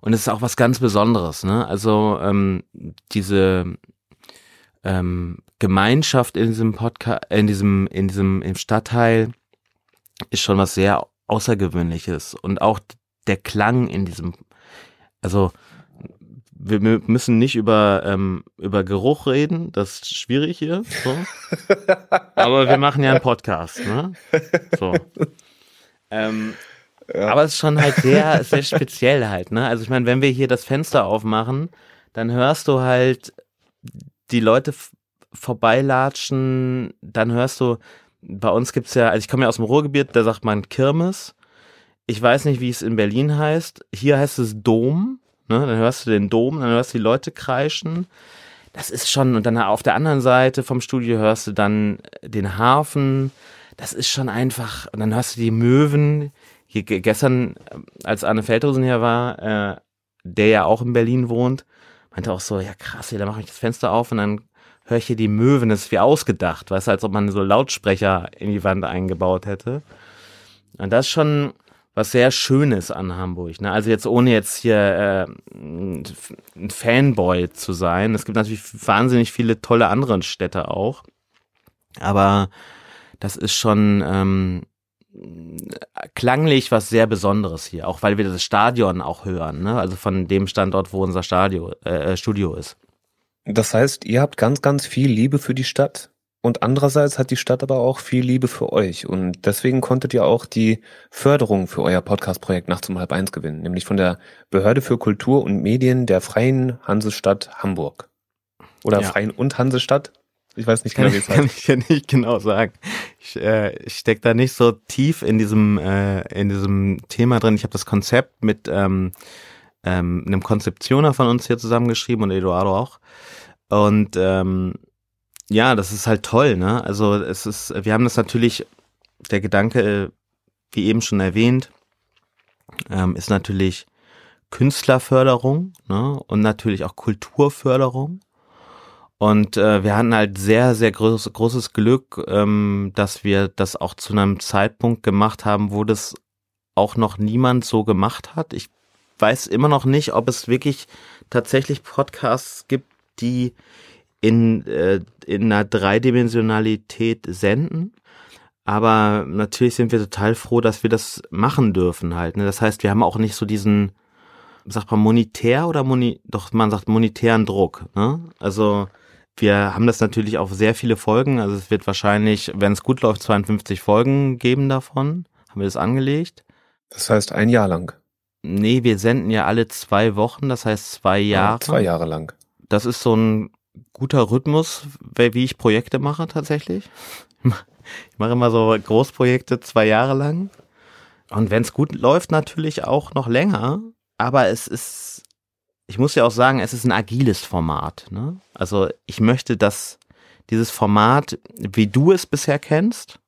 und es ist auch was ganz Besonderes, ne? Also ähm, diese ähm, Gemeinschaft in diesem Podcast, in diesem, in diesem im Stadtteil ist schon was sehr Außergewöhnliches und auch der Klang in diesem, also wir müssen nicht über, ähm, über Geruch reden, das ist schwierig hier. So. [laughs] Aber wir machen ja einen Podcast, ne? So. Ähm, ja. Aber es ist schon halt sehr, sehr speziell halt, ne? Also ich meine, wenn wir hier das Fenster aufmachen, dann hörst du halt die Leute vorbeilatschen, dann hörst du, bei uns gibt's ja, also ich komme ja aus dem Ruhrgebiet, da sagt man Kirmes. Ich weiß nicht, wie es in Berlin heißt. Hier heißt es Dom. Ne? Dann hörst du den Dom, dann hörst du die Leute kreischen. Das ist schon, und dann auf der anderen Seite vom Studio hörst du dann den Hafen. Das ist schon einfach, und dann hörst du die Möwen. Hier, gestern, als Arne Feldhusen hier war, äh, der ja auch in Berlin wohnt, meinte auch so, ja krass, hier, da mache ich das Fenster auf und dann höre ich hier die Möwen, das ist wie ausgedacht, weißt du, als ob man so Lautsprecher in die Wand eingebaut hätte. Und das ist schon, was sehr Schönes an Hamburg. Ne? Also jetzt ohne jetzt hier äh, ein Fanboy zu sein. Es gibt natürlich wahnsinnig viele tolle andere Städte auch. Aber das ist schon ähm, klanglich was sehr Besonderes hier, auch weil wir das Stadion auch hören, ne? also von dem Standort, wo unser Stadio, äh, Studio ist. Das heißt, ihr habt ganz, ganz viel Liebe für die Stadt. Und andererseits hat die Stadt aber auch viel Liebe für euch. Und deswegen konntet ihr auch die Förderung für euer Podcast-Projekt nachts um halb eins gewinnen, nämlich von der Behörde für Kultur und Medien der Freien Hansestadt Hamburg. Oder ja. Freien und Hansestadt? Ich weiß nicht genau, wie es heißt. Kann ich ja nicht genau sagen. Ich, äh, ich stecke da nicht so tief in diesem, äh, in diesem Thema drin. Ich habe das Konzept mit ähm, ähm, einem Konzeptioner von uns hier zusammengeschrieben und Eduardo auch. Und ähm, ja, das ist halt toll, ne? Also es ist, wir haben das natürlich, der Gedanke, wie eben schon erwähnt, ähm, ist natürlich Künstlerförderung, ne? Und natürlich auch Kulturförderung. Und äh, wir hatten halt sehr, sehr groß, großes Glück, ähm, dass wir das auch zu einem Zeitpunkt gemacht haben, wo das auch noch niemand so gemacht hat. Ich weiß immer noch nicht, ob es wirklich tatsächlich Podcasts gibt, die in, äh, in einer Dreidimensionalität senden. Aber natürlich sind wir total froh, dass wir das machen dürfen halt. Ne? Das heißt, wir haben auch nicht so diesen, sagt man monetär oder moni, doch man sagt monetären Druck. Ne? Also wir haben das natürlich auf sehr viele Folgen. Also es wird wahrscheinlich, wenn es gut läuft, 52 Folgen geben davon. Haben wir das angelegt. Das heißt ein Jahr lang. Nee, wir senden ja alle zwei Wochen, das heißt zwei Jahre. Ja, zwei Jahre lang. Das ist so ein guter Rhythmus, wie ich Projekte mache tatsächlich. Ich mache immer so Großprojekte zwei Jahre lang. Und wenn es gut läuft, natürlich auch noch länger. Aber es ist, ich muss ja auch sagen, es ist ein agiles Format. Ne? Also ich möchte, dass dieses Format, wie du es bisher kennst,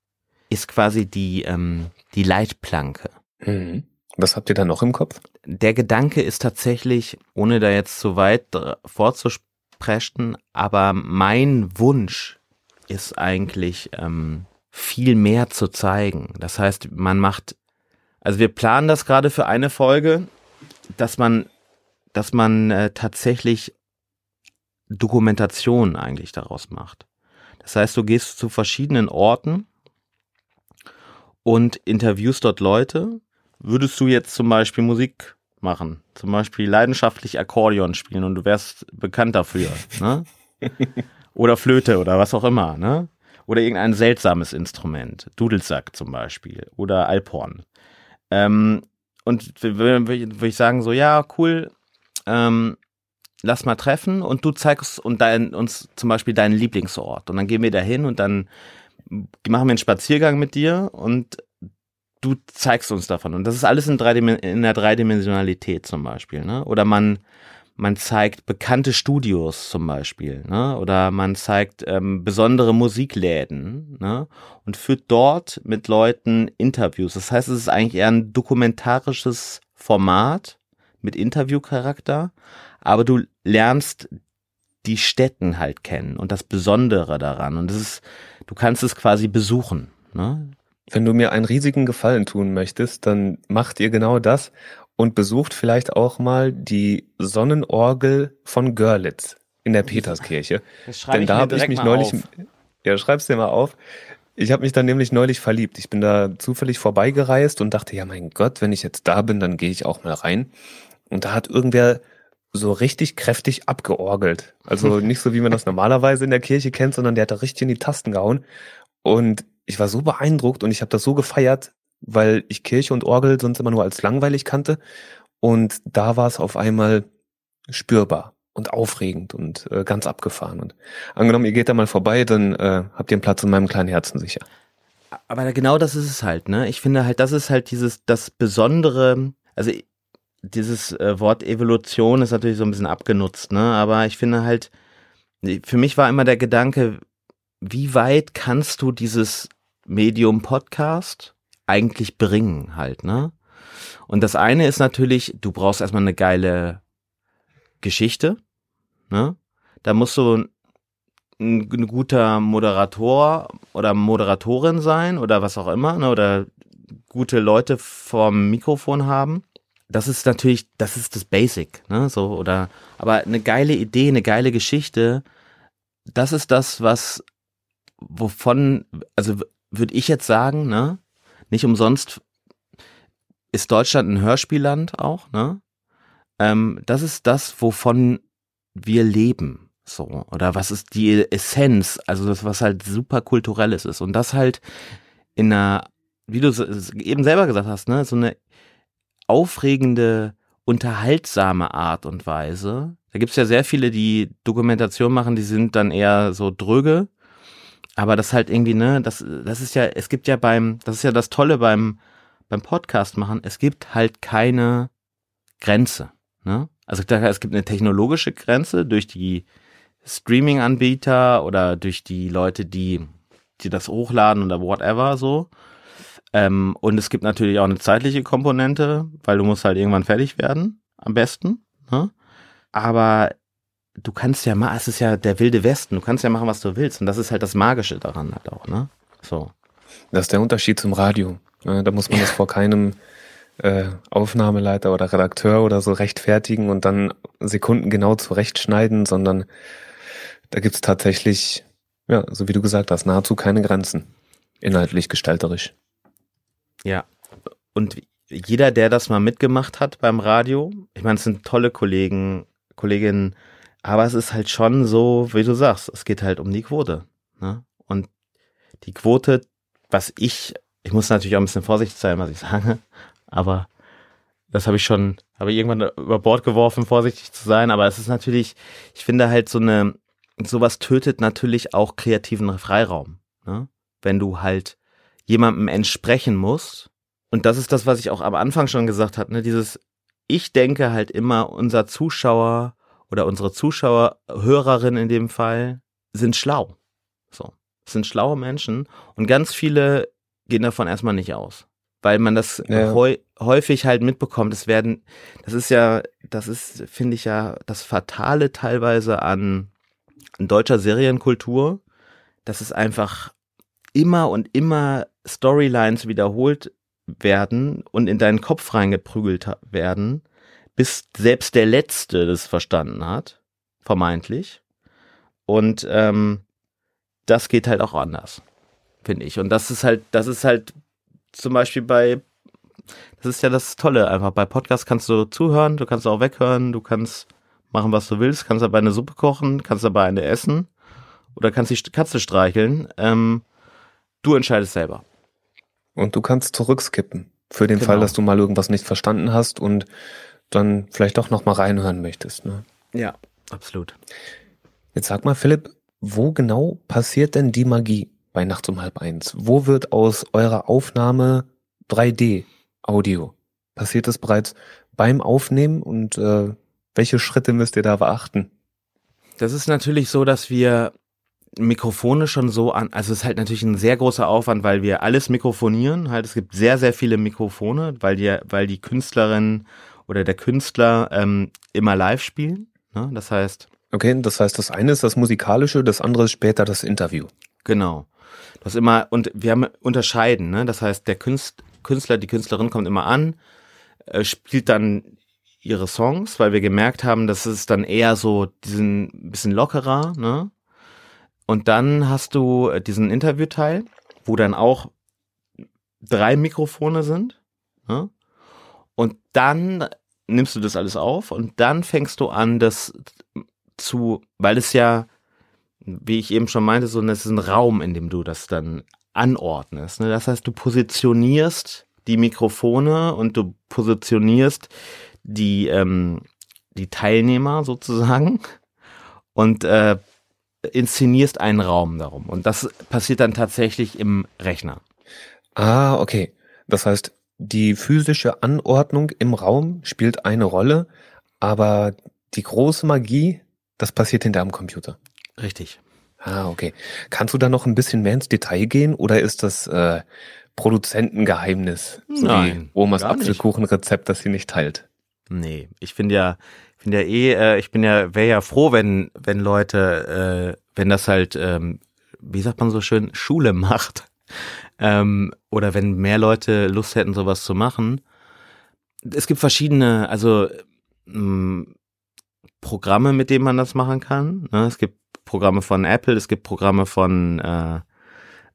ist quasi die, ähm, die Leitplanke. Mhm. Was habt ihr da noch im Kopf? Der Gedanke ist tatsächlich, ohne da jetzt zu weit vorzusprechen, Preston, aber mein Wunsch ist eigentlich ähm, viel mehr zu zeigen. Das heißt, man macht, also wir planen das gerade für eine Folge, dass man, dass man äh, tatsächlich Dokumentation eigentlich daraus macht. Das heißt, du gehst zu verschiedenen Orten und interviewst dort Leute. Würdest du jetzt zum Beispiel Musik machen. Zum Beispiel leidenschaftlich Akkordeon spielen und du wärst bekannt dafür. Ne? [laughs] oder Flöte oder was auch immer. Ne? Oder irgendein seltsames Instrument. Dudelsack zum Beispiel. Oder Alphorn. Ähm, und würde ich sagen, so, ja, cool, ähm, lass mal treffen und du zeigst und dein, uns zum Beispiel deinen Lieblingsort. Und dann gehen wir da hin und dann machen wir einen Spaziergang mit dir und du zeigst uns davon. Und das ist alles in, in der Dreidimensionalität zum Beispiel. Ne? Oder man, man zeigt bekannte Studios zum Beispiel. Ne? Oder man zeigt ähm, besondere Musikläden ne? und führt dort mit Leuten Interviews. Das heißt, es ist eigentlich eher ein dokumentarisches Format mit Interviewcharakter, aber du lernst die Städten halt kennen und das Besondere daran. Und das ist, du kannst es quasi besuchen. Ne? Wenn du mir einen riesigen Gefallen tun möchtest, dann macht ihr genau das und besucht vielleicht auch mal die Sonnenorgel von Görlitz in der Peterskirche. Denn da habe ich mich neulich, auf. ja, schreib's dir mal auf. Ich habe mich dann nämlich neulich verliebt. Ich bin da zufällig vorbeigereist und dachte, ja mein Gott, wenn ich jetzt da bin, dann gehe ich auch mal rein. Und da hat irgendwer so richtig kräftig abgeorgelt. Also [laughs] nicht so, wie man das normalerweise in der Kirche kennt, sondern der hat da richtig in die Tasten gehauen. Und ich war so beeindruckt und ich habe das so gefeiert, weil ich Kirche und Orgel sonst immer nur als langweilig kannte. Und da war es auf einmal spürbar und aufregend und äh, ganz abgefahren. Und angenommen, ihr geht da mal vorbei, dann äh, habt ihr einen Platz in meinem kleinen Herzen sicher. Aber genau das ist es halt, ne? Ich finde halt, das ist halt dieses, das Besondere, also dieses äh, Wort Evolution ist natürlich so ein bisschen abgenutzt, ne? Aber ich finde halt, für mich war immer der Gedanke, wie weit kannst du dieses Medium Podcast eigentlich bringen halt, ne? Und das eine ist natürlich, du brauchst erstmal eine geile Geschichte, ne? Da musst du ein, ein guter Moderator oder Moderatorin sein oder was auch immer, ne? Oder gute Leute vorm Mikrofon haben. Das ist natürlich, das ist das Basic, ne? So, oder, aber eine geile Idee, eine geile Geschichte, das ist das, was, wovon, also würde ich jetzt sagen, ne? Nicht umsonst ist Deutschland ein Hörspielland auch, ne? Ähm, das ist das, wovon wir leben, so. Oder was ist die Essenz, also das, was halt super kulturelles ist. Und das halt in einer, wie du eben selber gesagt hast, ne? So eine aufregende, unterhaltsame Art und Weise. Da gibt's ja sehr viele, die Dokumentation machen, die sind dann eher so dröge. Aber das halt irgendwie, ne, das, das ist ja, es gibt ja beim, das ist ja das Tolle beim, beim Podcast machen, es gibt halt keine Grenze. Ne? Also es gibt eine technologische Grenze durch die Streaming-Anbieter oder durch die Leute, die, die das hochladen oder whatever so. Ähm, und es gibt natürlich auch eine zeitliche Komponente, weil du musst halt irgendwann fertig werden, am besten. Ne? Aber du kannst ja mal, es ist ja der wilde Westen, du kannst ja machen, was du willst. Und das ist halt das Magische daran halt auch, ne? So. Das ist der Unterschied zum Radio. Da muss man das vor keinem äh, Aufnahmeleiter oder Redakteur oder so rechtfertigen und dann Sekunden genau zurechtschneiden, sondern da gibt's tatsächlich, ja, so wie du gesagt hast, nahezu keine Grenzen. Inhaltlich, gestalterisch. Ja. Und jeder, der das mal mitgemacht hat beim Radio, ich meine, es sind tolle Kollegen, Kolleginnen, aber es ist halt schon so, wie du sagst, es geht halt um die Quote. Ne? Und die Quote, was ich, ich muss natürlich auch ein bisschen vorsichtig sein, was ich sage, [laughs] aber das habe ich schon, habe ich irgendwann über Bord geworfen, vorsichtig zu sein, aber es ist natürlich, ich finde halt so eine, sowas tötet natürlich auch kreativen Freiraum. Ne? Wenn du halt jemandem entsprechen musst. Und das ist das, was ich auch am Anfang schon gesagt habe, ne? dieses, ich denke halt immer, unser Zuschauer oder unsere Zuschauer, Hörerinnen in dem Fall, sind schlau. So. Sind schlaue Menschen und ganz viele gehen davon erstmal nicht aus. Weil man das ja. häufig halt mitbekommt. Es werden, das ist ja, das ist, finde ich ja, das Fatale teilweise an, an deutscher Serienkultur, dass es einfach immer und immer Storylines wiederholt werden und in deinen Kopf reingeprügelt werden, bis selbst der Letzte das verstanden hat, vermeintlich. Und ähm, das geht halt auch anders, finde ich. Und das ist halt, das ist halt zum Beispiel bei, das ist ja das Tolle einfach. Bei Podcasts kannst du zuhören, du kannst auch weghören, du kannst machen, was du willst, kannst dabei eine Suppe kochen, kannst dabei eine essen oder kannst die Katze streicheln. Ähm, du entscheidest selber. Und du kannst zurückskippen. Für den genau. Fall, dass du mal irgendwas nicht verstanden hast und dann vielleicht doch noch mal reinhören möchtest. Ne? Ja, absolut. Jetzt sag mal, Philipp, wo genau passiert denn die Magie bei Nachts um halb eins? Wo wird aus eurer Aufnahme 3D-Audio? Passiert das bereits beim Aufnehmen und äh, welche Schritte müsst ihr da beachten? Das ist natürlich so, dass wir Mikrofone schon so an, also es ist halt natürlich ein sehr großer Aufwand, weil wir alles mikrofonieren, halt es gibt sehr, sehr viele Mikrofone, weil die, weil die Künstlerin oder der Künstler ähm, immer live spielen, ne? das heißt. Okay, das heißt, das eine ist das Musikalische, das andere ist später das Interview. Genau. Das immer, und wir haben unterscheiden, ne? das heißt, der Künstler, die Künstlerin kommt immer an, äh, spielt dann ihre Songs, weil wir gemerkt haben, dass es dann eher so diesen bisschen lockerer, ne? Und dann hast du äh, diesen Interviewteil, wo dann auch drei Mikrofone sind. Ja? Und dann nimmst du das alles auf und dann fängst du an, das zu, weil es ja, wie ich eben schon meinte, so das ist ein Raum, in dem du das dann anordnest. Ne? Das heißt, du positionierst die Mikrofone und du positionierst die, ähm, die Teilnehmer sozusagen und äh, inszenierst einen Raum darum. Und das passiert dann tatsächlich im Rechner. Ah, okay. Das heißt, die physische Anordnung im Raum spielt eine Rolle, aber die große Magie, das passiert hinter am Computer. Richtig. Ah, okay. Kannst du da noch ein bisschen mehr ins Detail gehen oder ist das äh, Produzentengeheimnis? So Nein, wie Omas. Apfelkuchenrezept, das sie nicht teilt. Nee, ich finde ja, ich finde ja eh, äh, ich bin ja, wäre ja froh, wenn, wenn Leute, äh, wenn das halt, ähm, wie sagt man so schön, Schule macht. Ähm, oder wenn mehr Leute Lust hätten, sowas zu machen. Es gibt verschiedene, also ähm, Programme, mit denen man das machen kann. Ne? Es gibt Programme von Apple, es gibt Programme von äh,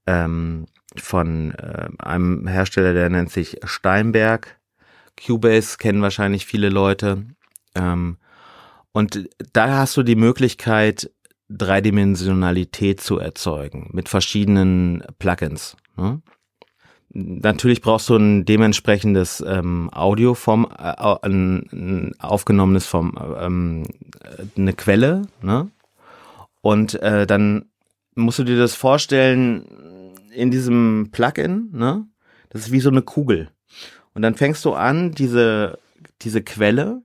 ähm, von äh, einem Hersteller, der nennt sich Steinberg. Cubase kennen wahrscheinlich viele Leute. Ähm, und da hast du die Möglichkeit, Dreidimensionalität zu erzeugen mit verschiedenen Plugins. Ne? Natürlich brauchst du ein dementsprechendes ähm, Audio vom äh, ein, ein aufgenommenes vom ähm, eine Quelle, ne? Und äh, dann musst du dir das vorstellen in diesem Plugin, ne? Das ist wie so eine Kugel. Und dann fängst du an, diese diese Quelle,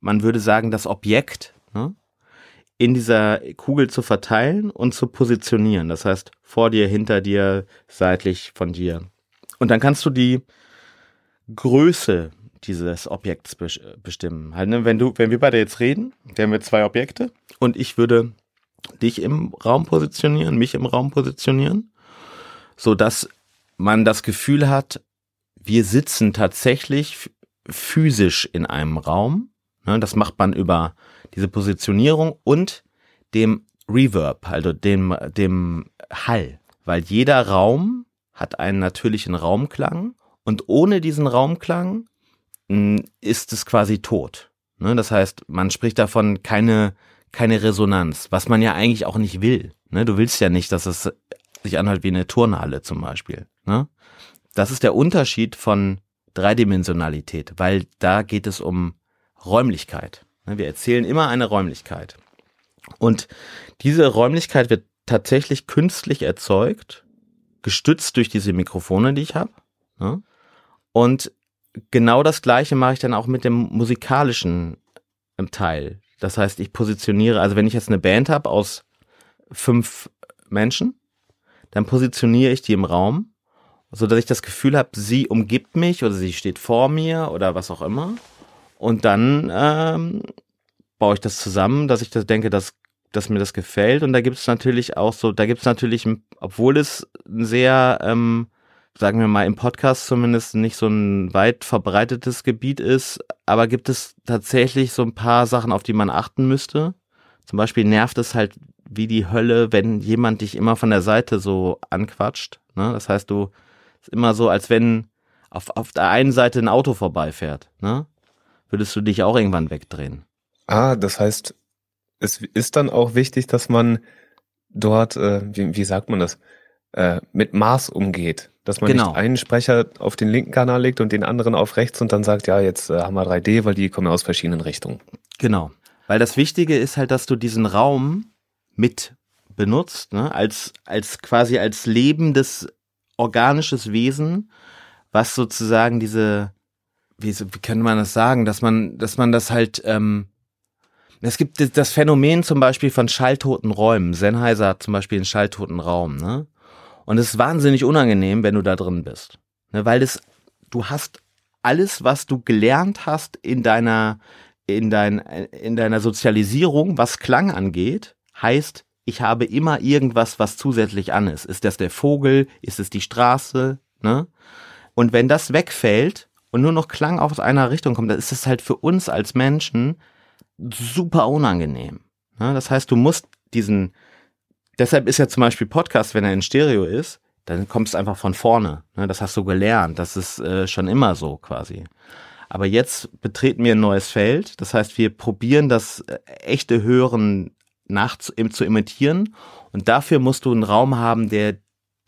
man würde sagen das Objekt? In dieser Kugel zu verteilen und zu positionieren. Das heißt, vor dir, hinter dir, seitlich von dir. Und dann kannst du die Größe dieses Objekts bes- bestimmen. Halt, ne? Wenn du, wenn wir beide jetzt reden, wir haben wir zwei Objekte und ich würde dich im Raum positionieren, mich im Raum positionieren, so dass man das Gefühl hat, wir sitzen tatsächlich physisch in einem Raum. Ne? Das macht man über diese Positionierung und dem Reverb, also dem, dem Hall. Weil jeder Raum hat einen natürlichen Raumklang und ohne diesen Raumklang mh, ist es quasi tot. Ne? Das heißt, man spricht davon keine, keine Resonanz, was man ja eigentlich auch nicht will. Ne? Du willst ja nicht, dass es sich anhört wie eine Turnhalle zum Beispiel. Ne? Das ist der Unterschied von Dreidimensionalität, weil da geht es um Räumlichkeit. Ne, Wir erzählen immer eine Räumlichkeit. Und diese Räumlichkeit wird tatsächlich künstlich erzeugt, gestützt durch diese Mikrofone, die ich habe. ne? Und genau das Gleiche mache ich dann auch mit dem musikalischen ähm, Teil. Das heißt, ich positioniere, also wenn ich jetzt eine Band habe aus fünf Menschen, dann positioniere ich die im Raum, so dass ich das Gefühl habe, sie umgibt mich oder sie steht vor mir oder was auch immer. Und dann ähm, baue ich das zusammen, dass ich das denke, dass, dass mir das gefällt. Und da gibt es natürlich auch so, da gibt es natürlich, obwohl es ein sehr, ähm, sagen wir mal, im Podcast zumindest nicht so ein weit verbreitetes Gebiet ist, aber gibt es tatsächlich so ein paar Sachen, auf die man achten müsste. Zum Beispiel nervt es halt wie die Hölle, wenn jemand dich immer von der Seite so anquatscht. Ne? Das heißt, du ist immer so, als wenn auf, auf der einen Seite ein Auto vorbeifährt. Ne? Würdest du dich auch irgendwann wegdrehen. Ah, das heißt, es ist dann auch wichtig, dass man dort, äh, wie, wie sagt man das, äh, mit Maß umgeht. Dass man Genau. nicht einen Sprecher auf den linken Kanal legt und den anderen auf rechts und dann sagt, ja, jetzt äh, haben wir 3D, weil die kommen aus verschiedenen Richtungen. Genau. Weil das Wichtige ist halt, dass du diesen Raum mit benutzt, ne? als, als quasi als lebendes organisches Wesen, was sozusagen diese, wie, wie kann man das sagen, dass man, dass man das halt, ähm, es gibt das- das Phänomen zum Beispiel von schalltoten Räumen. Sennheiser hat zum Beispiel einen schalltoten Raum, ne? Und es ist wahnsinnig unangenehm, wenn du da drin bist. Ne? Weil das, du hast alles, was du gelernt hast in deiner, in, dein, in deiner Sozialisierung, was Klang angeht, heißt, ich habe immer irgendwas, was zusätzlich an ist. Ist das der Vogel? Ist es die Straße? Ne? Und wenn das wegfällt und nur noch Klang aus einer Richtung kommt, dann ist es halt für uns als Menschen super unangenehm. Ne? Das heißt, du musst diesen, deshalb ist ja zum Beispiel Podcast, wenn er in Stereo ist, Dann kommst du einfach von vorne. Ne? Das hast du gelernt. Das ist äh, schon immer so quasi. Aber jetzt betreten wir ein neues Feld. Das heißt, wir probieren das äh, echte Hören nach zu, zu imitieren. Und dafür musst du einen Raum haben, der,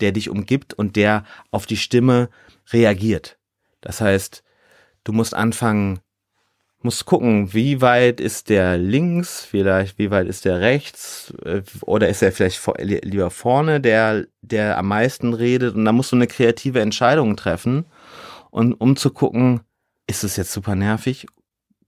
der dich umgibt und der auf die Stimme reagiert. Das heißt, du musst anfangen, musst gucken, wie weit ist der links, vielleicht, wie weit ist der rechts, äh, oder ist er vielleicht lieber vorne, der, der am meisten redet. Und da musst du eine kreative Entscheidung treffen. Und um zu gucken, ist es jetzt super nervig?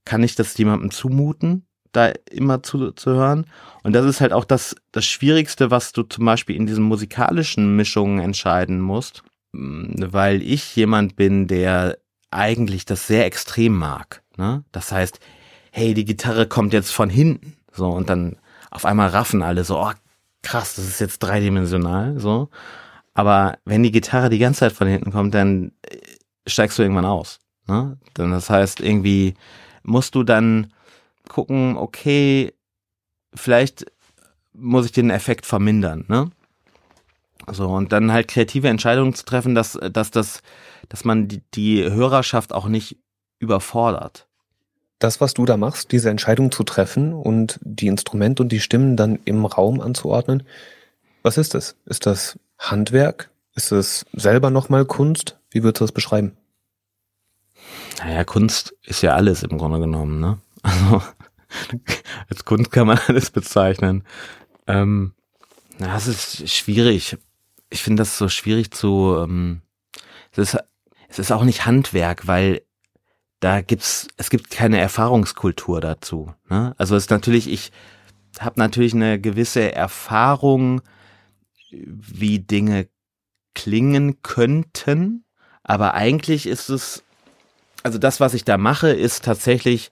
Kann ich das jemandem zumuten, da immer zu, zu hören? Und das ist halt auch das, das Schwierigste, was du zum Beispiel in diesen musikalischen Mischungen entscheiden musst, weil ich jemand bin, der eigentlich das sehr extrem mag. Ne? Das heißt, hey, die Gitarre kommt jetzt von hinten, so und dann auf einmal raffen alle so, oh krass, das ist jetzt dreidimensional, so. Aber wenn die Gitarre die ganze Zeit von hinten kommt, dann äh, steigst du irgendwann aus. Ne? Denn das heißt, irgendwie musst du dann gucken, okay, vielleicht muss ich den Effekt vermindern, ne? So, und dann halt kreative Entscheidungen zu treffen, dass, dass das, dass man die, die Hörerschaft auch nicht überfordert. Das, was du da machst, diese Entscheidung zu treffen und die Instrumente und die Stimmen dann im Raum anzuordnen, was ist das? Ist das Handwerk? Ist es selber nochmal Kunst? Wie würdest du das beschreiben? Naja, Kunst ist ja alles im Grunde genommen, ne? [laughs] Also als Kunst kann man alles bezeichnen. Ähm, na, es ist schwierig. Ich finde das so schwierig zu. Ähm, es, ist, es ist auch nicht Handwerk, weil da gibt's, es gibt keine Erfahrungskultur dazu. Ne? Also es ist natürlich, ich habe natürlich eine gewisse Erfahrung, wie Dinge klingen könnten, aber eigentlich ist es also das, was ich da mache, ist tatsächlich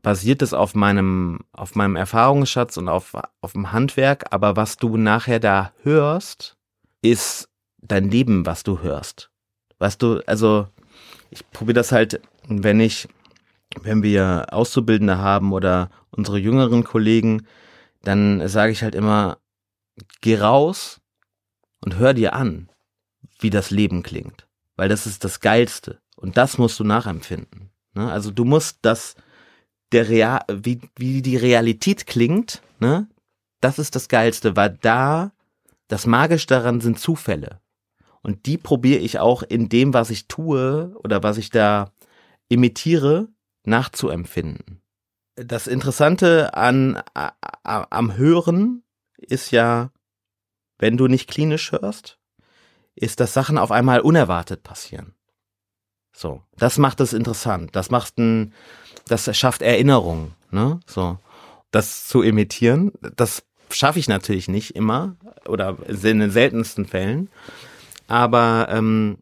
basiert es auf meinem, auf meinem Erfahrungsschatz und auf, auf dem Handwerk, aber was du nachher da hörst, ist dein Leben, was du hörst. Weißt du, also ich probiere das halt, wenn ich, wenn wir Auszubildende haben oder unsere jüngeren Kollegen, dann sage ich halt immer, geh raus und hör dir an, wie das Leben klingt. Weil das ist das Geilste. Und das musst du nachempfinden. Ne? Also du musst das, der Real, wie, wie die Realität klingt, ne? das ist das Geilste, weil da, das Magisch daran sind Zufälle. Und die probiere ich auch in dem, was ich tue oder was ich da imitiere, nachzuempfinden. Das Interessante an, a, a, am Hören ist ja, wenn du nicht klinisch hörst, ist, dass Sachen auf einmal unerwartet passieren. So, das macht es interessant. Das macht ein, das schafft Erinnerung, ne? So, das zu imitieren, das schaffe ich natürlich nicht immer oder in den seltensten Fällen. Aber ähm,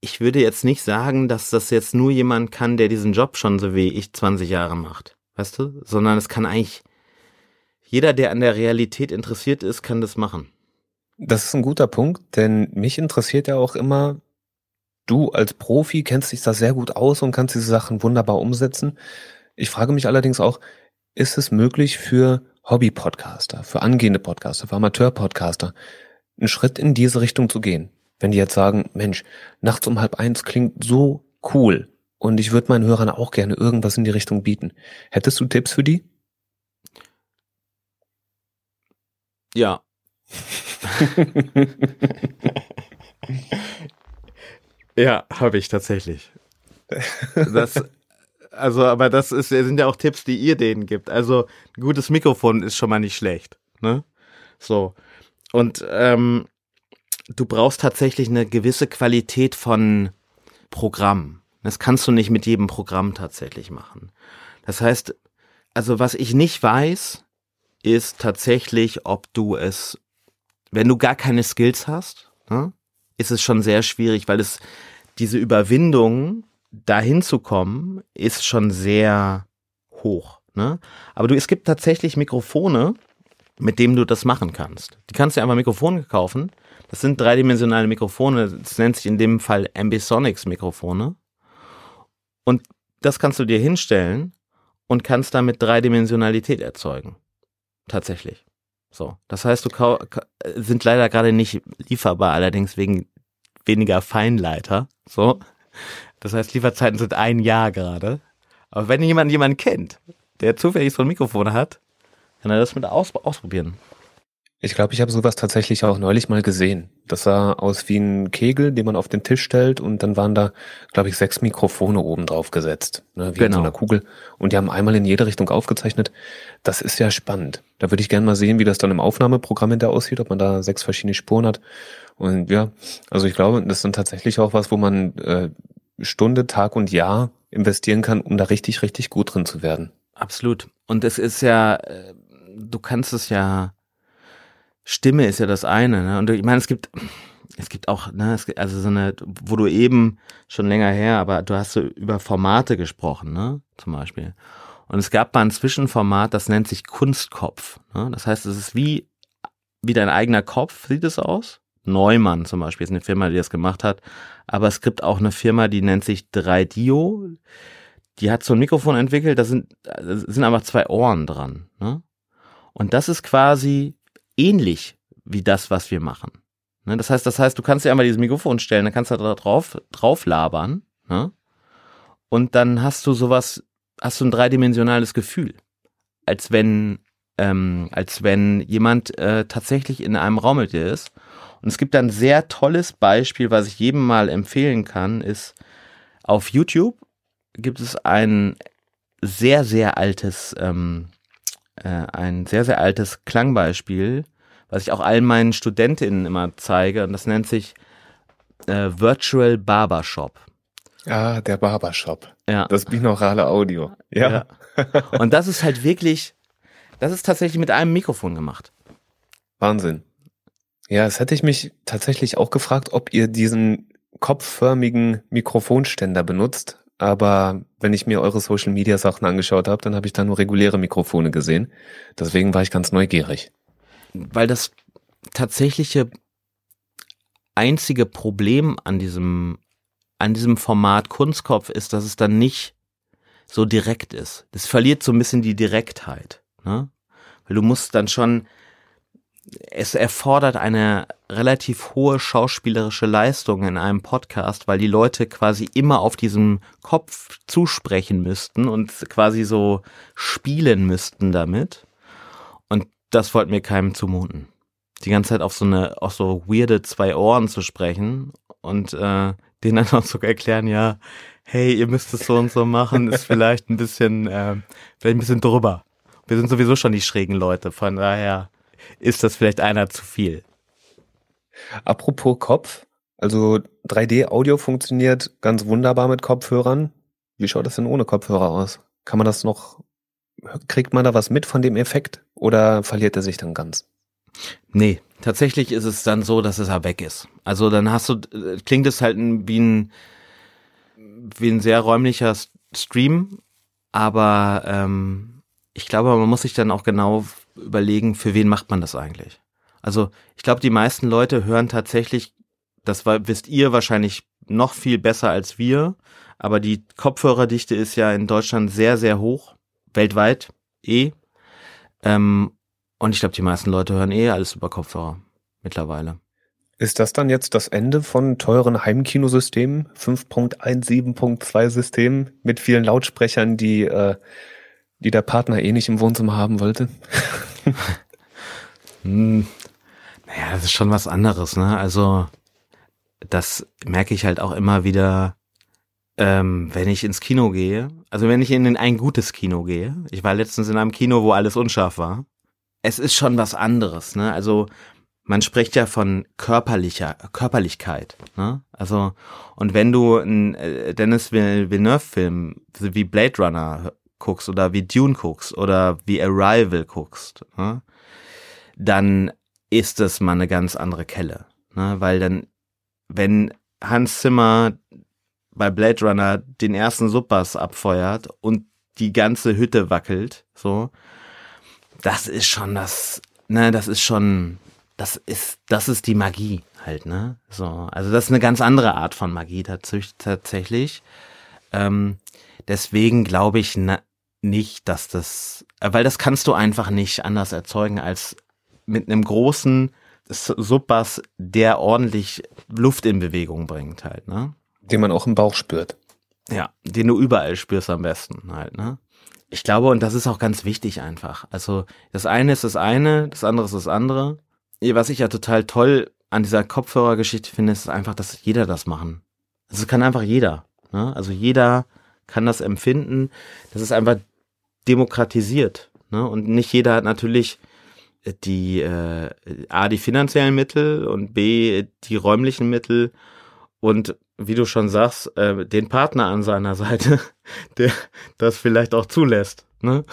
ich würde jetzt nicht sagen, dass das jetzt nur jemand kann, der diesen Job schon so wie ich 20 Jahre macht, weißt du? Sondern es kann eigentlich jeder, der an der Realität interessiert ist, kann das machen. Das ist ein guter Punkt, denn mich interessiert ja auch immer, Du als Profi kennst dich da sehr gut aus und kannst diese Sachen wunderbar umsetzen. Ich frage mich allerdings auch, ist es möglich für Hobby-Podcaster, für angehende Podcaster, für Amateur-Podcaster, einen Schritt in diese Richtung zu gehen? Wenn die jetzt sagen, Mensch, nachts um halb eins klingt so cool und ich würde meinen Hörern auch gerne irgendwas in die Richtung bieten. Hättest du Tipps für die? Ja. [laughs] Ja, habe ich tatsächlich. Das, [laughs] also, aber das ist, sind ja auch Tipps, die ihr denen gibt. Also, ein gutes Mikrofon ist schon mal nicht schlecht. Ne? So. Und ähm, du brauchst tatsächlich eine gewisse Qualität von Programm. Das kannst du nicht mit jedem Programm tatsächlich machen. Das heißt, also was ich nicht weiß, ist tatsächlich, ob du es, wenn du gar keine Skills hast, ne, ist es schon sehr schwierig, weil es diese Überwindung, dahin zu kommen, ist schon sehr hoch. Ne? Aber du, es gibt tatsächlich Mikrofone, mit denen du das machen kannst. Die kannst du einfach Mikrofone kaufen. Das sind dreidimensionale Mikrofone. Das nennt sich in dem Fall Ambisonics Mikrofone. Und das kannst du dir hinstellen und kannst damit Dreidimensionalität erzeugen. Tatsächlich. So, das heißt, du sind leider gerade nicht lieferbar, allerdings wegen weniger Feinleiter. So, das heißt, Lieferzeiten sind ein Jahr gerade. Aber wenn jemand jemanden kennt, der zufällig so ein Mikrofon hat, kann er das mit aus ausprobieren. Ich glaube, ich habe sowas tatsächlich auch neulich mal gesehen. Das sah aus wie ein Kegel, den man auf den Tisch stellt und dann waren da, glaube ich, sechs Mikrofone oben drauf gesetzt, ne, wie in Genau. so einer Kugel. Und die haben einmal in jede Richtung aufgezeichnet. Das ist ja spannend. Da würde ich gerne mal sehen, wie das dann im Aufnahmeprogramm hinter aussieht, ob man da sechs verschiedene Spuren hat. Und ja, also ich glaube, das sind tatsächlich auch was, wo man äh, Stunde, Tag und Jahr investieren kann, um da richtig, richtig gut drin zu werden. Absolut. Und es ist ja, äh, du kannst es ja, Stimme ist ja das eine, ne? Und ich meine, es gibt, es gibt auch, ne, es gibt also so eine, wo du eben schon länger her, aber du hast so über Formate gesprochen, ne? Zum Beispiel. Und es gab mal ein Zwischenformat, das nennt sich Kunstkopf. Ne? Das heißt, es ist wie, wie dein eigener Kopf, sieht es aus. Neumann zum Beispiel ist eine Firma, die das gemacht hat. Aber es gibt auch eine Firma, die nennt sich 3Dio. Die hat so ein Mikrofon entwickelt, da sind, da sind einfach zwei Ohren dran. Ne? Und das ist quasi ähnlich wie das, was wir machen. Ne? Das heißt, das heißt, du kannst dir einmal dieses Mikrofon stellen, dann kannst du da drauf, drauf labern. Ne? Und dann hast du sowas, hast du ein dreidimensionales Gefühl. Als wenn, ähm, als wenn jemand äh, tatsächlich in einem Raum mit dir ist. Und es gibt ein sehr tolles Beispiel, was ich jedem mal empfehlen kann, ist auf YouTube gibt es ein sehr, sehr altes, ähm, äh, ein sehr, sehr altes Klangbeispiel, was ich auch allen meinen Studentinnen immer zeige. Und das nennt sich äh, Virtual Barbershop. Ah, der Barbershop. Ja. Das binaurale Audio. Ja. Ja. Und das ist halt wirklich, das ist tatsächlich mit einem Mikrofon gemacht. Wahnsinn. Ja, es hätte ich mich tatsächlich auch gefragt, ob ihr diesen kopfförmigen Mikrofonständer benutzt. Aber wenn ich mir eure Social Media Sachen angeschaut habe, dann habe ich da nur reguläre Mikrofone gesehen. Deswegen war ich ganz neugierig. Weil das tatsächliche einzige Problem an diesem, an diesem Format Kunstkopf ist, dass es dann nicht so direkt ist. Das verliert so ein bisschen die Direktheit. Ne? Weil du musst dann schon, es erfordert eine relativ hohe schauspielerische Leistung in einem Podcast, weil die Leute quasi immer auf diesem Kopf zusprechen müssten und quasi so spielen müssten damit. Und das wollte mir keinem zumuten. Die ganze Zeit auf so eine, auf so weirde zwei Ohren zu sprechen und äh, denen dann auch so erklären, ja, hey, ihr müsst es so und so machen, ist vielleicht ein bisschen, äh, vielleicht ein bisschen drüber. Wir sind sowieso schon die schrägen Leute, von daher ist das vielleicht einer zu viel. Apropos Kopf, also 3D-Audio funktioniert ganz wunderbar mit Kopfhörern. Wie schaut das denn ohne Kopfhörer aus? Kann man das noch, kriegt man da was mit von dem Effekt oder verliert er sich dann ganz? Nee, tatsächlich ist es dann so, dass es ja weg ist. Also dann hast du, klingt es halt wie ein, wie ein sehr räumlicher Stream, aber ähm, ich glaube, man muss sich dann auch genau überlegen, für wen macht man das eigentlich. Also ich glaube, die meisten Leute hören tatsächlich, das wisst ihr wahrscheinlich noch viel besser als wir, aber die Kopfhörerdichte ist ja in Deutschland sehr, sehr hoch, weltweit eh. Ähm, und ich glaube, die meisten Leute hören eh alles über Kopfhörer mittlerweile. Ist das dann jetzt das Ende von teuren Heimkinosystemen, 5.17.2 Systemen mit vielen Lautsprechern, die, äh, die der Partner eh nicht im Wohnzimmer haben wollte? [laughs] Hm, naja, das ist schon was anderes, ne? Also, das merke ich halt auch immer wieder, ähm, wenn ich ins Kino gehe. Also, wenn ich in ein gutes Kino gehe. Ich war letztens in einem Kino, wo alles unscharf war. Es ist schon was anderes, ne? Also, man spricht ja von körperlicher Körperlichkeit, ne? Also, und wenn du einen äh, Dennis Vill- Villeneuve-Film wie Blade Runner guckst oder wie Dune guckst oder wie Arrival guckst, ne? dann ist es mal eine ganz andere Kelle. Ne? Weil dann, wenn Hans Zimmer bei Blade Runner den ersten Subbass abfeuert und die ganze Hütte wackelt, so, das ist schon das, ne, das ist schon, das ist, das ist die Magie halt, ne? So, also das ist eine ganz andere Art von Magie tats- tatsächlich. Ähm, deswegen glaube ich na, nicht, dass das, weil das kannst du einfach nicht anders erzeugen als mit einem großen Subbass, der ordentlich Luft in Bewegung bringt halt, ne? Den man auch im Bauch spürt. Ja, den du überall spürst am besten halt, ne? Ich glaube, und das ist auch ganz wichtig einfach. Also das eine ist das eine, das andere ist das andere. Was ich ja total toll an dieser Kopfhörergeschichte finde, ist einfach, dass jeder das machen. Also kann einfach jeder. Ne? Also jeder kann das empfinden. Das ist einfach demokratisiert. Ne? Und nicht jeder hat natürlich die äh, A, die finanziellen Mittel und B, die räumlichen Mittel und wie du schon sagst, äh, den Partner an seiner [laughs] Seite, der das vielleicht auch zulässt. Ne?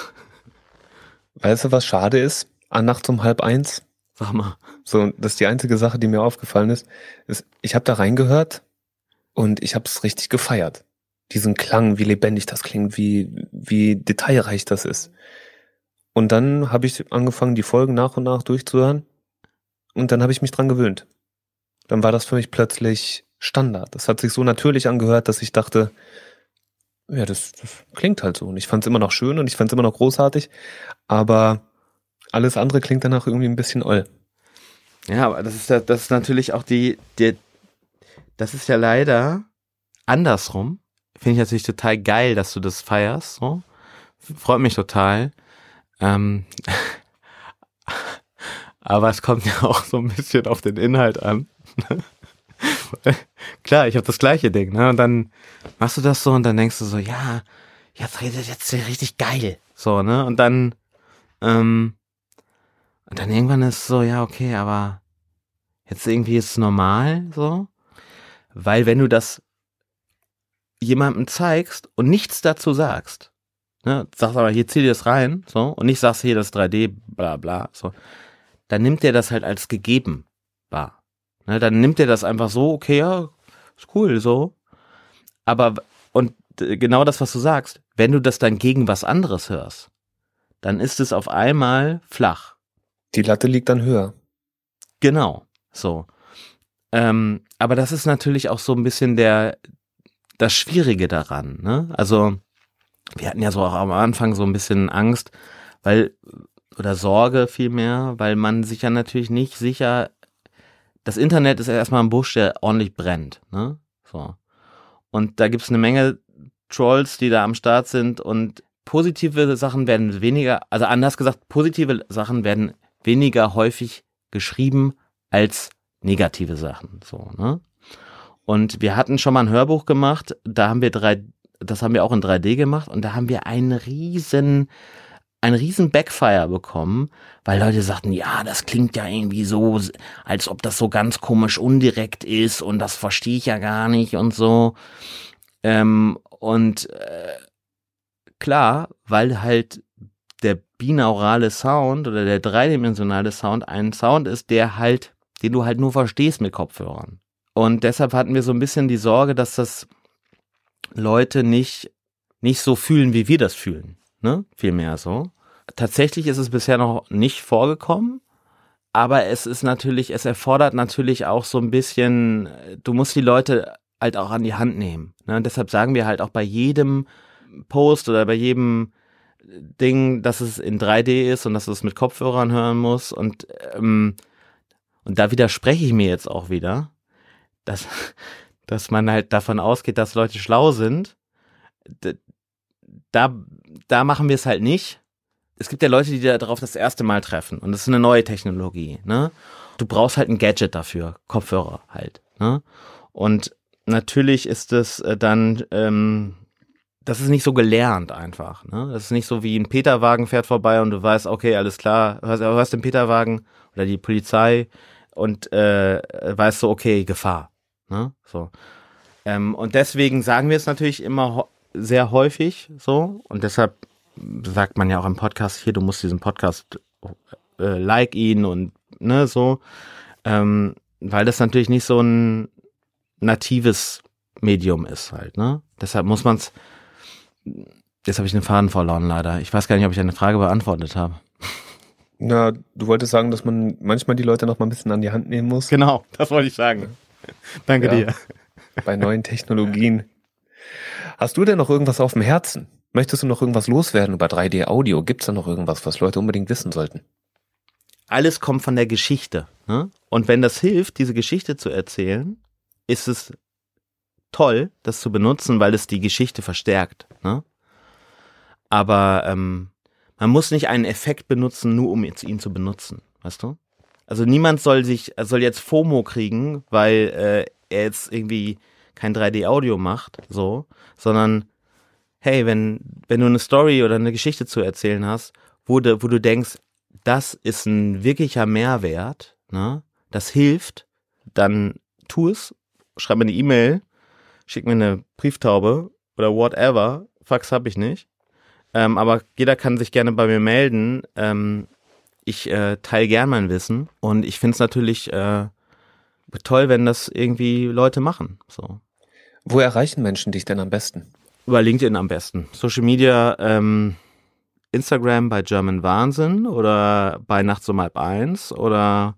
Weißt du, was schade ist? An Nacht um halb eins. Sag mal. So, das ist die einzige Sache, die mir aufgefallen ist. ist ich habe da reingehört und ich habe es richtig gefeiert. Diesen Klang, wie lebendig das klingt, wie, wie detailreich das ist. Und dann habe ich angefangen, die Folgen nach und nach durchzuhören. Und dann habe ich mich dran gewöhnt. Dann war das für mich plötzlich Standard. Das hat sich so natürlich angehört, dass ich dachte, ja, das, das klingt halt so. Und ich fand es immer noch schön und ich fand es immer noch großartig. Aber alles andere klingt danach irgendwie ein bisschen oll. Ja, aber das ist ja, das ist natürlich auch die, die das ist ja leider andersrum. Finde ich natürlich total geil, dass du das feierst. So. Freut mich total. Ähm, [laughs] aber es kommt ja auch so ein bisschen auf den Inhalt an. [laughs] Klar, ich habe das gleiche Ding, ne? Und dann machst du das so und dann denkst du so, ja, jetzt redet jetzt richtig geil. So, ne? Und dann, ähm, und dann irgendwann ist so, ja, okay, aber jetzt irgendwie ist es normal, so. Weil wenn du das jemandem zeigst und nichts dazu sagst, ne, sagst aber, hier zieh dir das rein, so, und nicht sagst hier das 3D, bla bla, so, dann nimmt der das halt als gegeben wahr. Ne, dann nimmt er das einfach so, okay, ja, ist cool, so. Aber, und genau das, was du sagst, wenn du das dann gegen was anderes hörst, dann ist es auf einmal flach. Die Latte liegt dann höher. Genau, so. Ähm, aber das ist natürlich auch so ein bisschen der, das Schwierige daran, ne? Also, wir hatten ja so auch am Anfang so ein bisschen Angst, weil, oder Sorge vielmehr, weil man sich ja natürlich nicht sicher, das Internet ist ja erstmal ein Busch, der ordentlich brennt, ne? So. Und da gibt's eine Menge Trolls, die da am Start sind und positive Sachen werden weniger, also anders gesagt, positive Sachen werden weniger häufig geschrieben als negative Sachen, so, ne? Und wir hatten schon mal ein Hörbuch gemacht, da haben wir drei, das haben wir auch in 3D gemacht und da haben wir einen riesen, ein riesen Backfire bekommen, weil Leute sagten, ja, das klingt ja irgendwie so, als ob das so ganz komisch undirekt ist und das verstehe ich ja gar nicht und so. Ähm, und äh, klar, weil halt der binaurale Sound oder der dreidimensionale Sound ein Sound ist, der halt, den du halt nur verstehst mit Kopfhörern. Und deshalb hatten wir so ein bisschen die Sorge, dass das Leute nicht, nicht so fühlen, wie wir das fühlen. Ne? Vielmehr so. Tatsächlich ist es bisher noch nicht vorgekommen. Aber es ist natürlich, es erfordert natürlich auch so ein bisschen, du musst die Leute halt auch an die Hand nehmen. Ne? Und deshalb sagen wir halt auch bei jedem Post oder bei jedem Ding, dass es in 3D ist und dass du es mit Kopfhörern hören musst. Und, ähm, und da widerspreche ich mir jetzt auch wieder, dass, dass man halt davon ausgeht, dass Leute schlau sind. Da, da machen wir es halt nicht. Es gibt ja Leute, die darauf das erste Mal treffen und das ist eine neue Technologie. Ne? Du brauchst halt ein Gadget dafür, Kopfhörer halt. Ne? Und natürlich ist es äh, dann ähm, das ist nicht so gelernt einfach. Ne? Das ist nicht so wie ein Peterwagen fährt vorbei und du weißt, okay, alles klar, hörst, hörst den Peterwagen oder die Polizei und äh, weißt so, okay, Gefahr. Ne? So. Ähm, und deswegen sagen wir es natürlich immer sehr häufig so und deshalb sagt man ja auch im Podcast hier, du musst diesen Podcast äh, like ihn und ne so, ähm, weil das natürlich nicht so ein natives Medium ist halt, ne? Deshalb muss man es Jetzt habe ich den Faden verloren, leider. Ich weiß gar nicht, ob ich eine Frage beantwortet habe. Na, du wolltest sagen, dass man manchmal die Leute noch mal ein bisschen an die Hand nehmen muss. Genau, das wollte ich sagen. [laughs] Danke ja, dir. Bei neuen Technologien. Hast du denn noch irgendwas auf dem Herzen? Möchtest du noch irgendwas loswerden über 3D-Audio? Gibt es da noch irgendwas, was Leute unbedingt wissen sollten? alles kommt von der Geschichte. Ne? Und wenn das hilft, diese Geschichte zu erzählen, ist es toll, das zu benutzen, weil es die Geschichte verstärkt. Ne? Aber ähm, man muss nicht einen Effekt benutzen, nur um ihn zu benutzen, weißt du? Also niemand soll sich, soll jetzt FOMO kriegen, weil äh, er jetzt irgendwie kein 3D-Audio macht, so, sondern hey, wenn, wenn du eine Story oder eine Geschichte zu erzählen hast, wo du, wo du denkst, das ist ein wirklicher Mehrwert, ne? das hilft, dann tu es, schreib mir eine E-Mail, schick mir eine Brieftaube oder whatever, Fax habe ich nicht. Ähm, aber jeder kann sich gerne bei mir melden. Ähm, ich äh, teile gern mein Wissen und ich finde es natürlich äh, toll, wenn das irgendwie Leute machen. So. Wo erreichen Menschen dich denn am besten? Über LinkedIn am besten. Social Media, ähm, Instagram bei German Wahnsinn oder bei Nachts um halb eins oder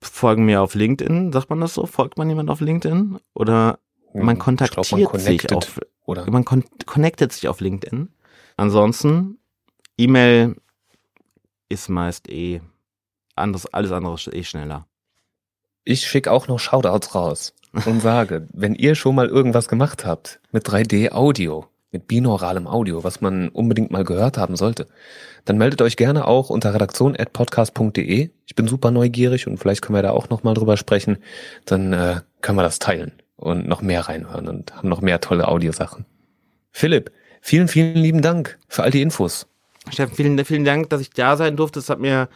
folgen mir auf LinkedIn. Sagt man das so? Folgt man jemand auf LinkedIn? Oder man kontaktiert glaub, man sich auf, oder? man connectet sich auf LinkedIn. Ansonsten, E-Mail ist meist eh anderes, alles andere ist eh schneller. Ich schicke auch noch Shoutouts raus und [laughs] sage, wenn ihr schon mal irgendwas gemacht habt mit 3D-Audio, mit binauralem Audio, was man unbedingt mal gehört haben sollte, dann meldet euch gerne auch unter redaktion.podcast.de. Ich bin super neugierig und vielleicht können wir da auch nochmal drüber sprechen. Dann äh, können wir das teilen und noch mehr reinhören und haben noch mehr tolle Audiosachen. Philipp, vielen, vielen lieben Dank für all die Infos. Steffen, vielen, vielen Dank, dass ich da sein durfte. Es hat mir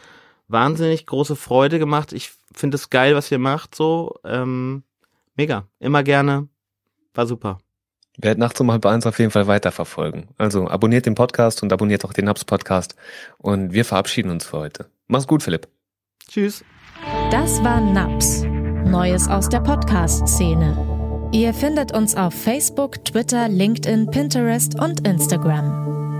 wahnsinnig große Freude gemacht. Ich finde es geil, was ihr macht, so. Ähm, mega. Immer gerne. War super. Werd nachts um halb eins auf jeden Fall weiterverfolgen. Also abonniert den Podcast und abonniert auch den Naps Podcast. Und wir verabschieden uns für heute. Mach's gut, Philipp. Tschüss. Das war Naps. Neues aus der Podcast-Szene. Ihr findet uns auf Facebook, Twitter, LinkedIn, Pinterest und Instagram.